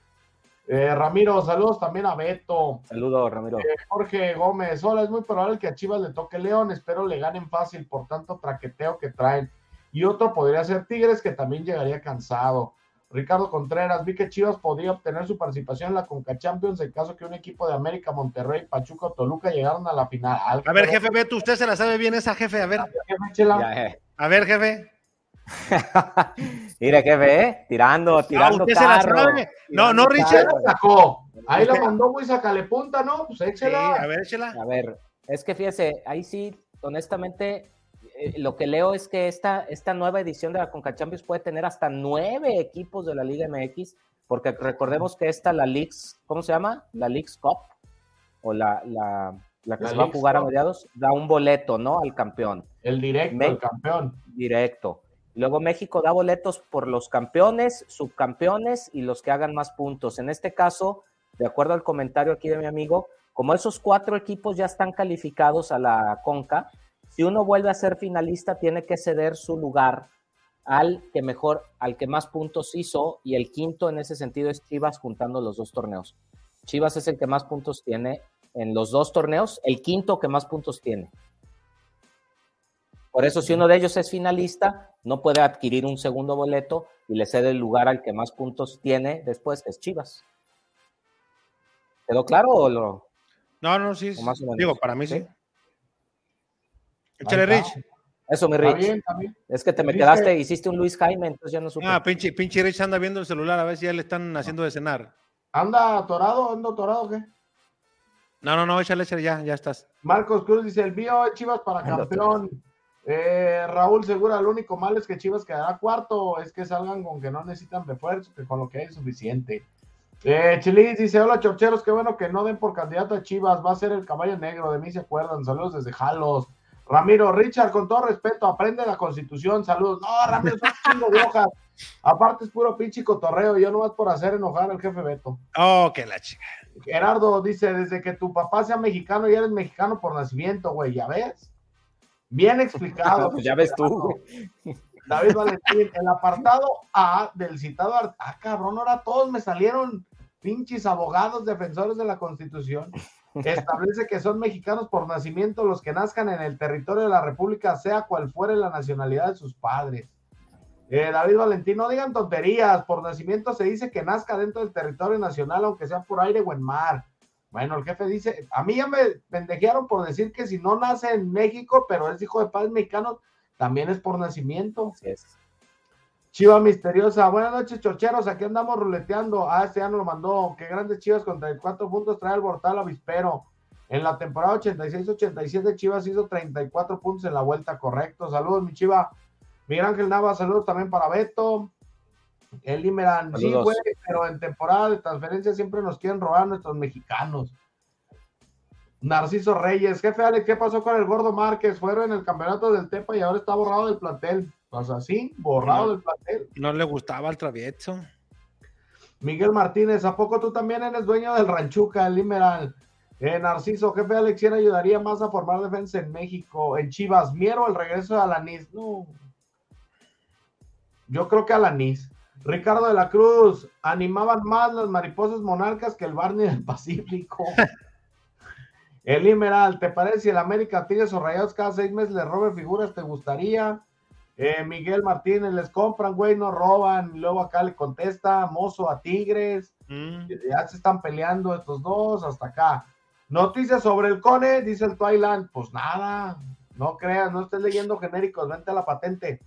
Eh, Ramiro, saludos también a Beto. Saludos, Ramiro. Eh, Jorge Gómez, hola, es muy probable que a Chivas le toque León, espero le ganen fácil por tanto traqueteo que traen. Y otro podría ser Tigres, que también llegaría cansado. Ricardo Contreras, vi que Chivas podría obtener su participación en la Conca Champions en caso que un equipo de América, Monterrey, Pachuca o Toluca llegaran a la final. A ver, jefe Beto, usted se la sabe bien esa, jefe, a ver. Ya, eh. A ver, jefe. Mire, jefe, ¿eh? tirando, Ah, tirando usted se la sabe. No, no, Richard. carro. sacó. Ahí la mandó muy sacale punta, ¿no? Pues Sí, échela. a ver, échela. A ver, es que fíjese, ahí sí, honestamente, eh, lo que leo es que esta, esta nueva edición de la Conca Champions puede tener hasta nueve equipos de la Liga MX, porque recordemos que esta, la Leagues, ¿cómo se llama? La Leagues Cup, o la, la, la que La se va a jugar a mediados, da un boleto, ¿no? Al campeón, El directo, Me- el campeón. directo. Luego México da boletos por los campeones, subcampeones y los que hagan más puntos. En este caso, de acuerdo al comentario aquí de mi amigo, como esos cuatro equipos ya están calificados a la Conca, si uno vuelve a ser finalista, tiene que ceder su lugar al que mejor, al que más puntos hizo, y el quinto en ese sentido es Chivas juntando los dos torneos. Chivas es el que más puntos tiene en los dos torneos, el quinto que más puntos tiene. Por eso, si uno de ellos es finalista, no puede adquirir un segundo boleto y le cede el lugar al que más puntos tiene después, que es Chivas. ¿Quedó claro o lo.? No, no, sí. O más o menos. Digo, para mí sí. ¿Sí? Échale. Rich. Eso, mi Está Rich. bien, está bien. Es que te me quedaste, hiciste un Luis Jaime, entonces ya no supe. Ah, pinche, pinche Rich anda viendo el celular, a ver si ya le están haciendo de cenar. ¿Anda atorado? ¿Anda atorado o qué? No, no, no, échale, échale, ya, ya estás. Marcos Cruz dice, el mío es Chivas para Anda campeón. Eh, Raúl Segura, lo único malo es que Chivas quedará cuarto, es que salgan con que no necesitan refuerzo, que con lo que hay es suficiente. Eh, Chilis dice, hola chorcheros, qué bueno que no den por candidato a Chivas, va a ser el caballo negro, de mí se acuerdan, saludos desde Jalos. Ramiro, Richard, con todo respeto, aprende la constitución, saludos. No, Ramiro, es un chingo de hojas. Aparte es puro pinche cotorreo, yo nomás por hacer enojar al jefe Beto. Oh, que la chica. Gerardo dice, desde que tu papá sea mexicano y eres mexicano por nacimiento, güey, ¿ya ves? Bien explicado. Pues ya ves tú, Gerardo. David Valentín, el apartado A del citado, ah, cabrón, ahora todos me salieron pinches abogados defensores de la Constitución. Establece que son mexicanos por nacimiento los que nazcan en el territorio de la República, sea cual fuere la nacionalidad de sus padres. Eh, David Valentín, no digan tonterías, por nacimiento se dice que nazca dentro del territorio nacional, aunque sea por aire o en mar. Bueno, el jefe dice, a mí ya me pendejearon por decir que si no nace en México, pero es hijo de padres mexicanos, también es por nacimiento. Es. Chiva misteriosa, buenas noches, chocheros, aquí andamos ruleteando. Ah, este ya nos lo mandó. Qué grandes Chivas con 34 puntos trae el Bortal Avispero. En la temporada 86-87, Chivas hizo 34 puntos en la vuelta, correcto. Saludos, mi Chiva. Miguel Ángel Nava, saludos también para Beto. El Limeran, sí, güey, pero en temporada de transferencia siempre nos quieren robar nuestros mexicanos. Narciso Reyes, jefe Alex, ¿qué pasó con el Gordo Márquez? Fueron en el campeonato del Tepa y ahora está borrado del plantel. O sea, sí, borrado No. del plantel. No le gustaba el travieso. Miguel Martínez, ¿a poco tú también eres dueño del Ranchuca, el Limeral? Eh, Narciso, jefe Alex, ¿quién ayudaría más a formar defensa en México? En Chivas, Miero, el regreso de Alanis. No. Yo creo que Alanis. Ricardo de la Cruz, animaban más las mariposas monarcas que el Barney del Pacífico. el Limeral, ¿te parece si el América Tigres o Rayados cada seis meses le robe figuras? ¿Te gustaría? Eh, Miguel Martínez, les compran, güey, no roban. Luego acá le contesta, mozo a Tigres. Mm. Ya se están peleando estos dos hasta acá. Noticias sobre el Cone, dice el Twilight. Pues nada, no creas, no estés leyendo genéricos, vente a la patente.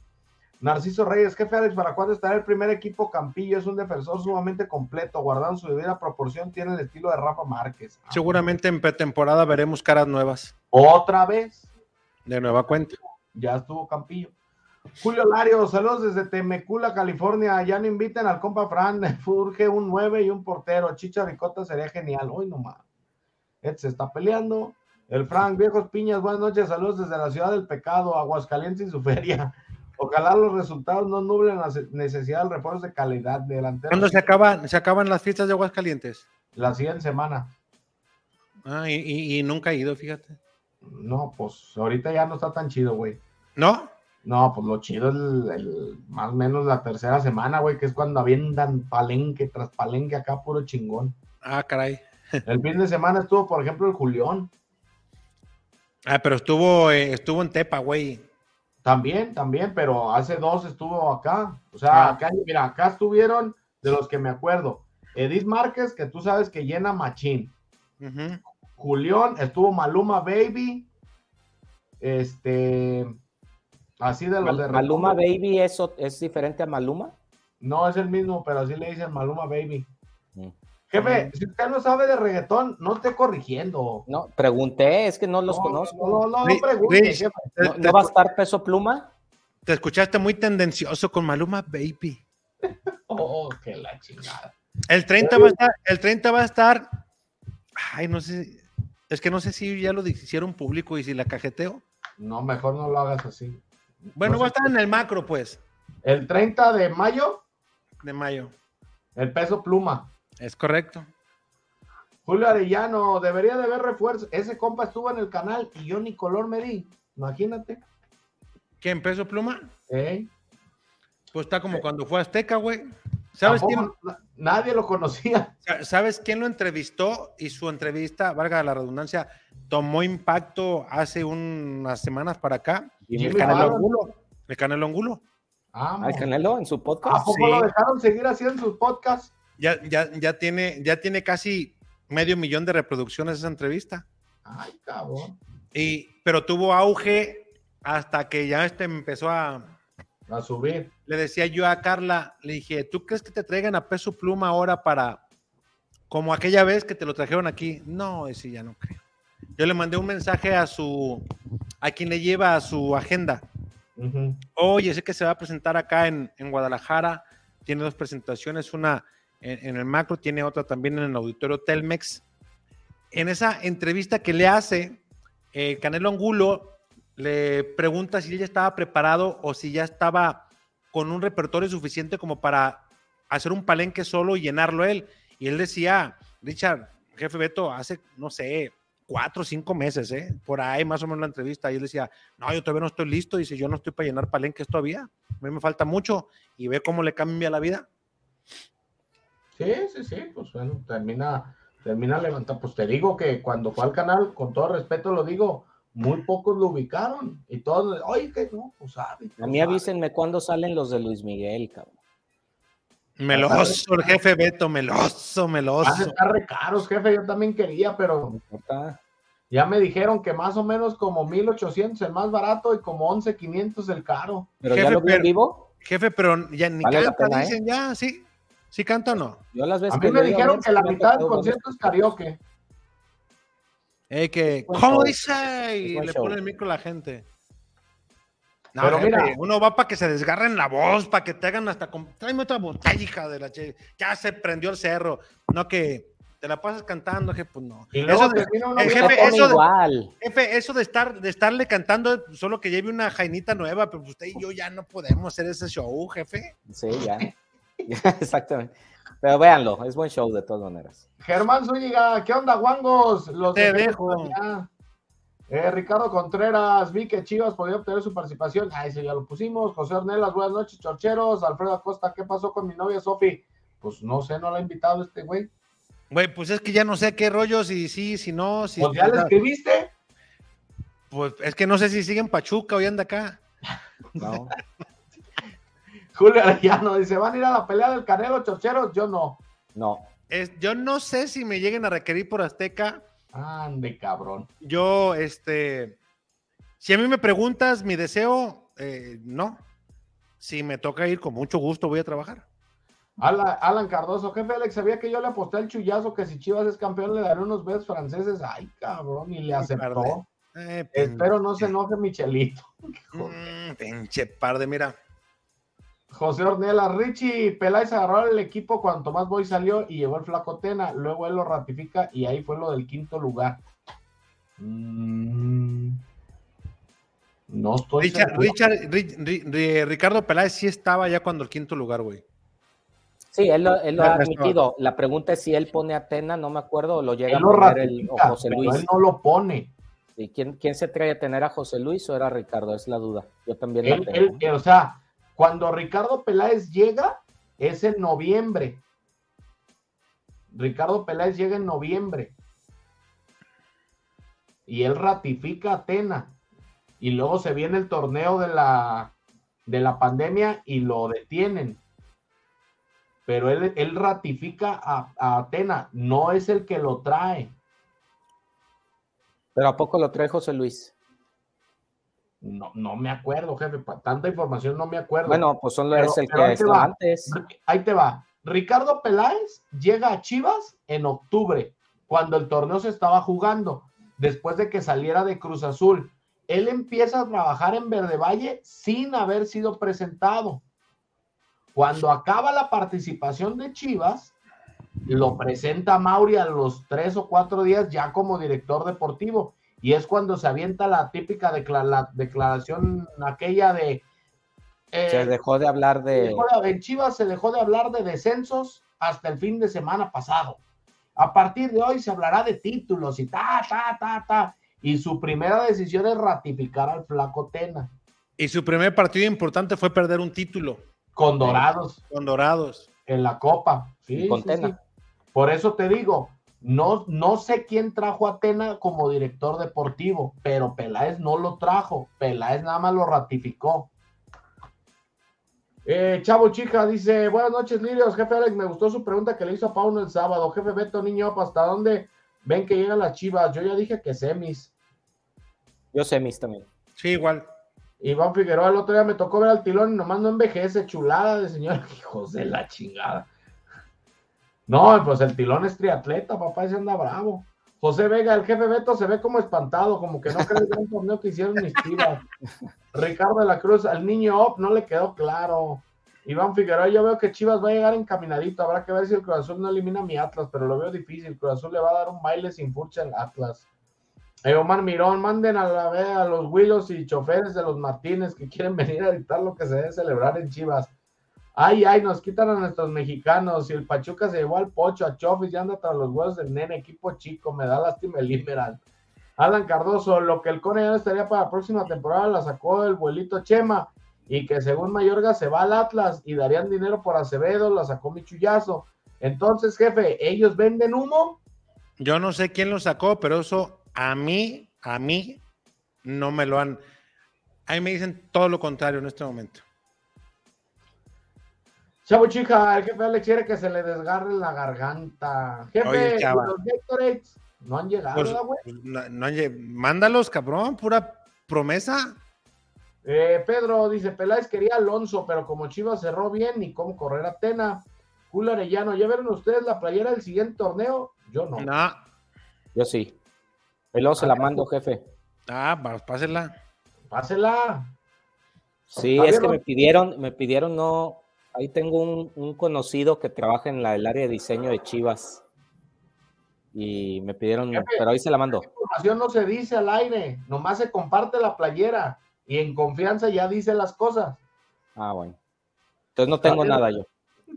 Narciso Reyes, jefe Alex, ¿para cuándo estará el primer equipo Campillo? Es un defensor sumamente completo, guardando su debida proporción, tiene el estilo de Rafa Márquez. Ah, Seguramente en pretemporada veremos caras nuevas. Otra vez, De nueva cuenta. Ya estuvo Campillo. Julio Lario, saludos desde Temecula, California. Ya no inviten al compa Fran. Furge un 9 y un portero. Chicha Ricota sería genial. Hoy nomás. Ed se está peleando. El Frank, viejos piñas, buenas noches. Saludos desde la ciudad del pecado, Aguascalientes y su feria. Ojalá los resultados no nublen la necesidad del refuerzo de calidad delantero. ¿Cuándo se acaban, se acaban las fiestas de Aguascalientes? La siguiente semana. Ah, y, y- y nunca he ido, fíjate. No, pues ahorita ya no está tan chido, güey. ¿No? No, pues lo chido es el, el- más o menos la tercera semana, güey, que es cuando aviendan palenque tras palenque acá, puro chingón. Ah, caray. El fin de semana estuvo, por ejemplo, el Julión. Ah, pero estuvo, eh, estuvo en Tepa, güey. También, también, pero hace dos estuvo acá. O sea, Ah. acá, mira, acá estuvieron de los que me acuerdo. Edith Márquez, que tú sabes que llena machín. Ujú. Julión, estuvo Maluma Baby. Este. Así de los de Mal- Maluma. Baby eso es diferente a Maluma. No es el mismo, pero así le dicen Maluma Baby. Mm. Jefe, si usted no sabe de reggaetón, no esté corrigiendo. No, pregunté, es que no los No, conozco. No, no, no, Ri- pregunte, Rich, jefe. te, ¿No, te- no va a estar peso pluma? te escuchaste muy tendencioso con Maluma Baby. Oh, que la chingada. El 30 va a estar, el 30 va a estar. Ay, no sé. Es que no sé si ya lo hicieron público y si la cajeteo. No, mejor no lo hagas así. Bueno, No va a estar en el macro, pues, El 30 de mayo, de mayo. el peso pluma. Es correcto. Julio Arellano, debería de haber refuerzo. Ese compa estuvo en el canal y yo ni color me di. Imagínate. ¿Quién peso pluma? ¿eh? Pues está como cuando fue Azteca, güey. ¿Sabes quién, Nadie lo conocía. sa- ¿Sabes quién lo entrevistó? Y su entrevista, valga la redundancia, tomó impacto hace unas semanas para acá. Jimmy El Canelo. Angulo. El Canelo Angulo. Vamos. Ay, Canelo en su ¿A podcast. poco Sí. lo dejaron seguir haciendo sus podcasts? Ya, ya, ya, tiene, ya tiene casi medio millón de reproducciones esa entrevista. Ay, cabrón. Y, pero tuvo auge hasta que ya este empezó a. A subir. Le decía yo a Carla, le dije, ¿tú crees que te traigan a peso pluma ahora para. como aquella vez que te lo trajeron aquí? No, ese ya no creo. Yo le mandé un mensaje a su. a quien le lleva a su agenda. Ujú. Oye, sé que se va a presentar acá en, en Guadalajara. Tiene dos presentaciones, una en, en el macro, tiene otra también en el auditorio Telmex. En esa entrevista que le hace, eh, Canelo Angulo le pregunta si él ya estaba preparado o si ya estaba con un repertorio suficiente como para hacer un palenque solo y llenarlo él. Y él decía, Richard, jefe Beto, hace, no sé, cuatro o cinco meses, ¿eh? por ahí más o menos la entrevista, y él decía, no, yo todavía no estoy listo, dice, yo no estoy para llenar palenques todavía, a mí me falta mucho, y ve cómo le cambia la vida. Sí, sí, sí, pues bueno, termina, termina levantando. Pues te digo que cuando fue al canal, con todo respeto lo digo, muy pocos lo ubicaron. Y todos, oye, que no, pues sabe. A mí avísenme cuándo salen los de Luis Miguel, cabrón. Meloso, el jefe Beto, meloso, Van a meloso. estar re caros, jefe, yo también quería, pero ya me dijeron que más o menos como 1800 el más barato y como 11500 el caro. Pero Jefe, ya lo vi en pero- vivo. Jefe, pero ya ni Vale canta, pena, ¿eh? dicen ya, sí, sí canta o no. Yo las veces A mí me a dijeron que la mitad del concierto es karaoke. Eh, que, ¿cómo dice? Y le show. pone el micro a la gente. No, Pero jefe, mira- uno va para que se desgarren la voz, para que te hagan hasta con... Tráeme otra botella, hija de la che. Ya se prendió el cerro. No que te la pasas cantando, jefe, pues no. Eso de- el jefe, Se pone eso de- igual. Jefe, eso de estar, de estarle cantando, solo que lleve una jainita nueva, pero usted y yo ya no podemos hacer ese show, jefe. Sí. Ya, Exactamente. Pero véanlo, es buen show de todas maneras. Germán Zúñiga, ¿qué onda, guangos? Los Te de- dejo. Eh, Ricardo Contreras, vi que Chivas podía obtener su participación. Ah, ese ya lo pusimos. José Ornelas, buenas noches, chorcheros. Alfredo Acosta, ¿qué pasó con mi novia Sofi? Pues no sé, no la ha invitado este güey. Güey, pues es que ya no sé qué rollo, si sí, si no, si... Pues ya le escribiste. Pues es que no sé si sigue en Pachuca o ya anda acá. ¿no? Julio Arellano dice: ¿van a ir a la pelea del Canelo, chorcheros? Yo no. No. Es, yo no sé si me lleguen a requerir por Azteca. Ande, cabrón. Yo, este, si a mí me preguntas mi deseo, eh, no. Si me toca ir, con mucho gusto voy a trabajar. Alan, Alan Cardoso, jefe Alex, sabía que yo le aposté al chullazo que si Chivas es campeón le daré unos besos franceses. Ay, cabrón, y le aceptó. Eh, Espero no se enoje Michelito. Mm, pinche par de, mira. José Ornella, Richie Peláez agarró el equipo cuando Tomás Boy salió y llegó el flaco Tena, luego él lo ratifica y ahí fue lo del quinto lugar. Mm, no estoy Richard, Ricardo Peláez sí estaba ya cuando el quinto lugar, güey. Sí, él lo, él lo ha admitido. La pregunta es si él pone a Tena, no me acuerdo, o lo llega Él a lo poner el, o José pero Luis. él no lo pone. ¿Y quién, quién se trae a tener a José Luis o era Ricardo? Es la duda. Yo también la Él- tengo. él- eh, o sea, cuando Ricardo Peláez llega, es en noviembre. Ricardo Peláez llega en noviembre. Y él ratifica a Tena. Y luego se viene el torneo de la, de la pandemia y lo detienen. Pero él, él ratifica a, a Atena, no es el que lo trae. Pero ¿a poco lo trae José Luis? No, no me acuerdo, jefe. Tanta información no me acuerdo. Bueno, pues solo Pero- es el que estaba antes. Ahí te va. Ricardo Peláez llega a Chivas en octubre, cuando el torneo se estaba jugando, después de que saliera de Cruz Azul. Él empieza a trabajar en Verde Valle sin haber sido presentado. Cuando acaba la participación de Chivas, lo presenta Mauri a los tres o cuatro días ya como director deportivo. Y es cuando se avienta la típica decla- la declaración aquella de... eh, Se dejó de hablar de. dejó de- en Chivas se dejó de hablar de descensos hasta el fin de semana pasado. A partir de hoy se hablará de títulos y ta, ta, ta, ta. Y su primera decisión es ratificar al flaco Tena Y su primer partido importante fue perder un título con Dorados con Dorados. en la Copa. Sí, con sí, Tena. sí. Por eso te digo, no, no sé quién trajo a Tena como director deportivo, pero Peláez no lo trajo. Peláez nada más lo ratificó. Eh, Chavo Chica dice, buenas noches, Lirios. Jefe Alex, me gustó su pregunta que le hizo a Pauno el sábado. Jefe Beto, niño, ¿hasta dónde ven que llegan las chivas? Yo ya dije que semis. Yo sé mis también. Sí, igual. Iván Figueroa, el otro día me tocó ver al tilón y nomás no envejece, chulada de señor. Hijos de la chingada. No, pues el tilón es triatleta, papá, ese anda bravo. José Vega, el jefe Beto se ve como espantado, como que no cree el gran torneo que hicieron mis chivas. Ricardo de la Cruz, al niño Op no le quedó claro. Iván Figueroa, yo veo que Chivas va a llegar encaminadito. Habrá que ver si el Cruz Azul no elimina a mi Atlas, pero lo veo difícil. Cruz Azul le va a dar un baile sin furcha al Atlas. Eh, Omar Mirón, manden a la vez a los Willos y choferes de los Martínez que quieren venir a dictar lo que se debe celebrar en Chivas. Ay, ay, nos quitan a nuestros mexicanos. Y el Pachuca se llevó al Pocho, a Chofis y anda tras los huevos del nene, equipo chico. Me da lástima el Liberal. Alan Cardoso, lo que el Cone ya estaría para la próxima temporada, la sacó el vuelito Chema. Y que según Mayorga se va al Atlas y darían dinero por Acevedo, la sacó Michuyazo. Entonces, jefe, ¿ellos venden humo? Yo no sé quién lo sacó, pero eso a mí, a mí, no me lo han. A mí me dicen todo lo contrario en este momento. Chavo Chica, el jefe Alex quiere que se le desgarre la garganta. Jefe, Oye, ¿y chava. los Gatorades no han llegado, Pues, ¿verdad, güey? no- no mándalos, cabrón, pura promesa. Eh, Pedro dice, Peláez quería Alonso, pero como Chivas cerró bien, ni cómo correr a Tena. Julio Arellano, ¿ya vieron ustedes la playera del siguiente torneo? Yo no. No. Yo sí. Luego se la mando, jefe. Ah, pásela. Pásela. Sí, es que me pidieron, me pidieron no. Ahí tengo un, un conocido que trabaja en la, el área de diseño de Chivas. Y me pidieron, pero ahí se la mando. La información no se dice al aire, nomás se comparte la playera y en confianza ya dice las cosas. Ah, bueno. Entonces no tengo nada yo.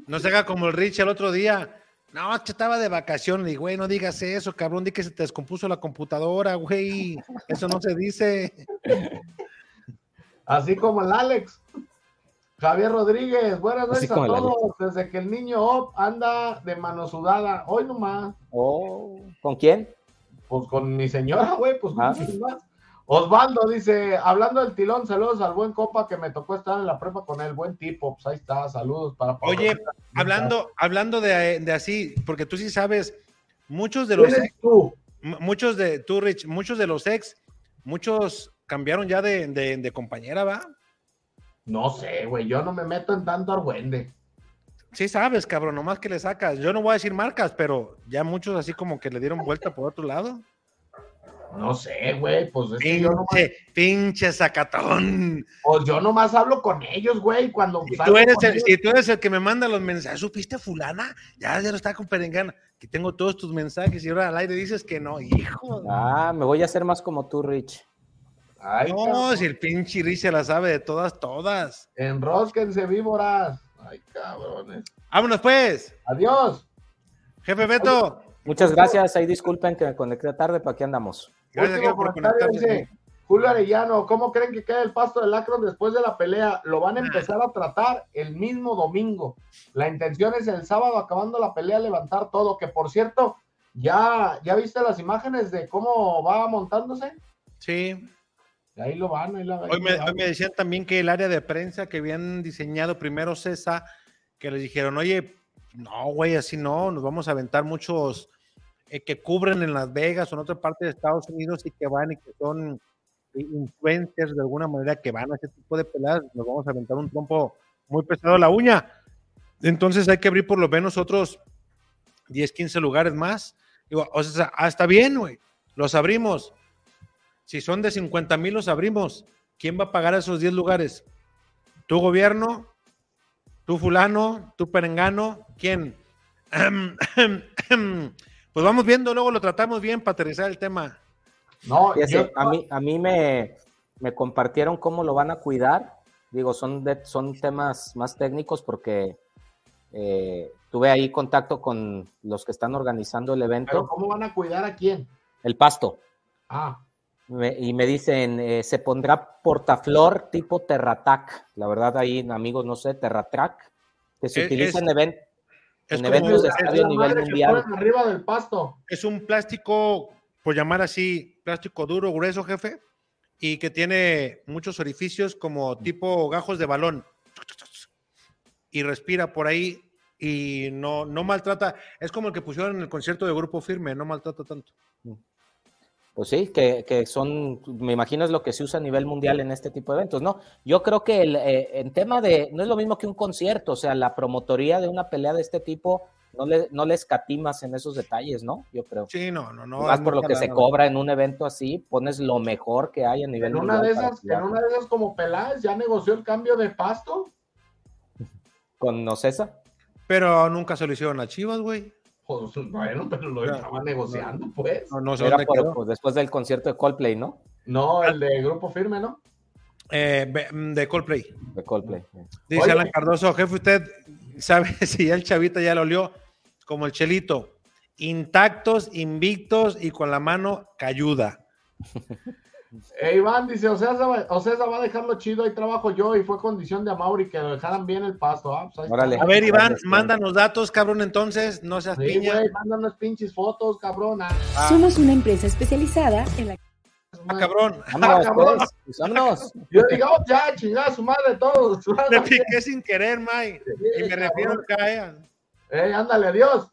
No se haga como el Rich el otro día. No, estaba de vacaciones. Y, güey, no digas eso, cabrón. Di que se te descompuso la computadora, güey. Eso no se dice. Así como el Alex. Javier Rodríguez, buenas noches a todos. Desde que el niño Op anda de mano sudada, hoy nomás, Oh, ¿Con quién? pues con mi señora, güey, pues Ah. ¿quién más? Osvaldo dice, hablando del tilón, saludos al buen copa que me tocó estar en la prepa con él, buen tipo, pues ahí está, saludos para Oye, hablando, hablando de, de así, porque tú sí sabes, muchos de los ¿Quién eres tú? Muchos de tú, Rich, muchos de los ex, muchos cambiaron ya de, de- de compañera, ¿va? No sé, güey, yo no me meto en tanto argüende. Sí sabes, cabrón, nomás que le sacas. Yo no voy a decir marcas, pero ya muchos así como que le dieron vuelta por otro lado. No sé, güey, pues es que yo nomás, Pinche, pinche sacatón. pues yo nomás hablo con ellos, güey, cuando Si salgo tú, eres el, ellos. si tú eres el que me manda los mensajes, ¿supiste fulana? Ya, ya lo está con perengana. Que tengo todos tus mensajes y ahora al aire dices que no, hijo. Ah, me voy a hacer más como tú, Rich. Ay, No, cabrón, si el pinche Rich se la sabe de todas, todas. enrósquense, víboras. Ay, cabrones. Vámonos pues. Adiós. Jefe Beto. Muchas gracias. Ahí disculpen que me conecté tarde, pero aquí andamos. Gracias, Último por comentario, conectarse. dice Julio Arellano, ¿cómo creen que queda el pasto del Akron después de la pelea? Lo van a empezar a tratar el mismo domingo. La intención es el sábado, acabando la pelea, levantar todo. Que por cierto, ¿ya, ya viste las imágenes de cómo va montándose? Sí. Ahí lo van, ahí la Hoy me, hoy me decían también que el área de prensa que habían diseñado primero César, que les dijeron, oye, no, güey, así no, nos vamos a aventar muchos eh, que cubren en Las Vegas o en otra parte de Estados Unidos y que van y que son influencers de alguna manera que van a ese tipo de peladas, nos vamos a aventar un trompo muy pesado a la uña. Entonces hay que abrir por lo menos otros 10, 15 lugares más. Digo, o sea, está bien, güey, los abrimos. Si son de 50 mil, los abrimos. ¿Quién va a pagar esos 10 lugares? ¿Tu gobierno? ¿Tu fulano? ¿Tu perengano? ¿Quién? Pues vamos viendo, luego lo tratamos bien para aterrizar el tema. No, a mí, a mí me, me compartieron cómo lo van a cuidar. Digo, son, de, son temas más técnicos porque eh, tuve ahí contacto con los que están organizando el pero evento, ¿cómo van a cuidar a quién? el pasto. Ah, Me- y me dicen, eh, se pondrá portaflor tipo Terratac. La verdad, ahí, amigos, no sé, Terratrack, que se Es- utiliza es- en, even- Es, en como- eventos de es- estadio a nivel mundial. ponen arriba del pasto. es un plástico, por llamar así, plástico duro, grueso, jefe, y que tiene muchos orificios como tipo gajos de balón. Y respira por ahí y no, no maltrata. Es como el que pusieron en el concierto de Grupo Firme, no maltrata tanto. Pues sí, que, que son, me imagino es lo que se usa a nivel mundial en este tipo de eventos, ¿no? Yo creo que el, eh, en tema de, no es lo mismo que un concierto, o sea, la promotoría de una pelea de este tipo no le, no le escatimas en esos detalles, ¿no? Yo creo. Sí, no, no, no. Más por lo que se cobra en un evento así, pones lo mejor que hay a nivel En una mundial. de para esas, en una de esas como Peláez ya negoció el cambio de pasto. Con Ocesa. Pero nunca se lo hicieron a Chivas, güey. Pues, bueno, pero lo estaban negociando, pues. No, no sé Era por- pues, después del concierto de Coldplay, ¿no? No, el de grupo firme, ¿no? Eh, be- de Coldplay. De Coldplay. Dice Oye. Alan Cardoso, jefe, usted sabe si ya el chavita ya lo olió, como el chelito, intactos, invictos y con la mano cayuda. Eh, Iván dice, o sea, va, o sea, va a dejarlo chido, ahí trabajo yo y fue condición de Amauri que lo dejaran bien el pasto. Ah, pues. Órale. A ver, Iván, Gracias, mándanos datos, cabrón, entonces, no seas Sí, piña. mándanos pinches fotos, cabrona. Ah. Somos una empresa especializada en la Ah, cabrón, Vámonos, cabrón. pues, pues, vámonos. Yo digo, oh, ya, chingada su madre todos. te piqué sin querer, May, y me refiero acá, eh. Eh, ándale, adiós.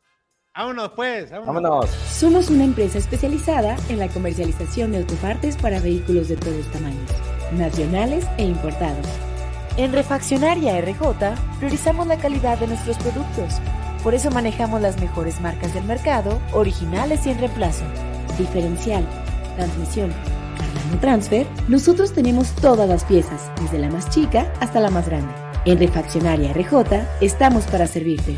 Vámonos, pues, vámonos. Vámonos. Somos una empresa especializada en la comercialización de autopartes para vehículos de todos tamaños, nacionales e importados. En Refaccionaria RJ priorizamos la calidad de nuestros productos. Por eso manejamos las mejores marcas del mercado, originales y en reemplazo. Diferencial, transmisión, Cardano Transfer, nosotros tenemos todas las piezas, desde la más chica hasta la más grande. En Refaccionaria RJ estamos para servirte.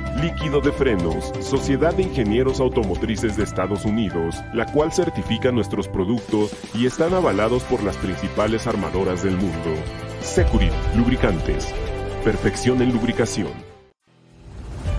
Líquido de Frenos, Sociedad de Ingenieros Automotrices de Estados Unidos, la cual certifica nuestros productos y están avalados por las principales armadoras del mundo. Securit, lubricantes. Perfección en lubricación.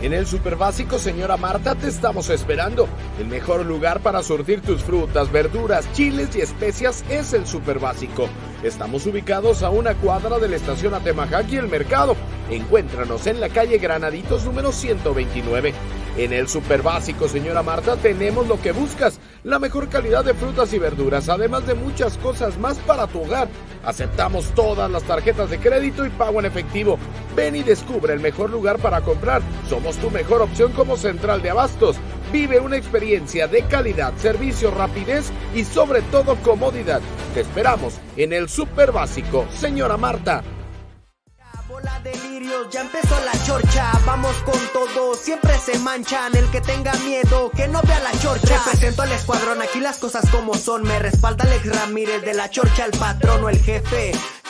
En el Super Básico, señora Marta, te estamos esperando. El mejor lugar para surtir tus frutas, verduras, chiles y especias es el Super Básico. Estamos ubicados a una cuadra de la estación Atemajac y el mercado. Encuéntranos en la calle Granaditos número 129. En el Super Básico, señora Marta, tenemos lo que buscas, la mejor calidad de frutas y verduras, además de muchas cosas más para tu hogar. Aceptamos todas las tarjetas de crédito y pago en efectivo. Ven y descubre el mejor lugar para comprar. Somos tu mejor opción como central de abastos. Vive una experiencia de calidad, servicio, rapidez y sobre todo comodidad. Te esperamos en el Super Básico, señora Marta. Bola delirios, ya empezó la chorcha, vamos con todo, siempre se manchan, el que tenga miedo, que no vea la chorcha. Represento al escuadrón, aquí las cosas como son, me respalda Alex Ramírez de la chorcha, el patrón o el jefe,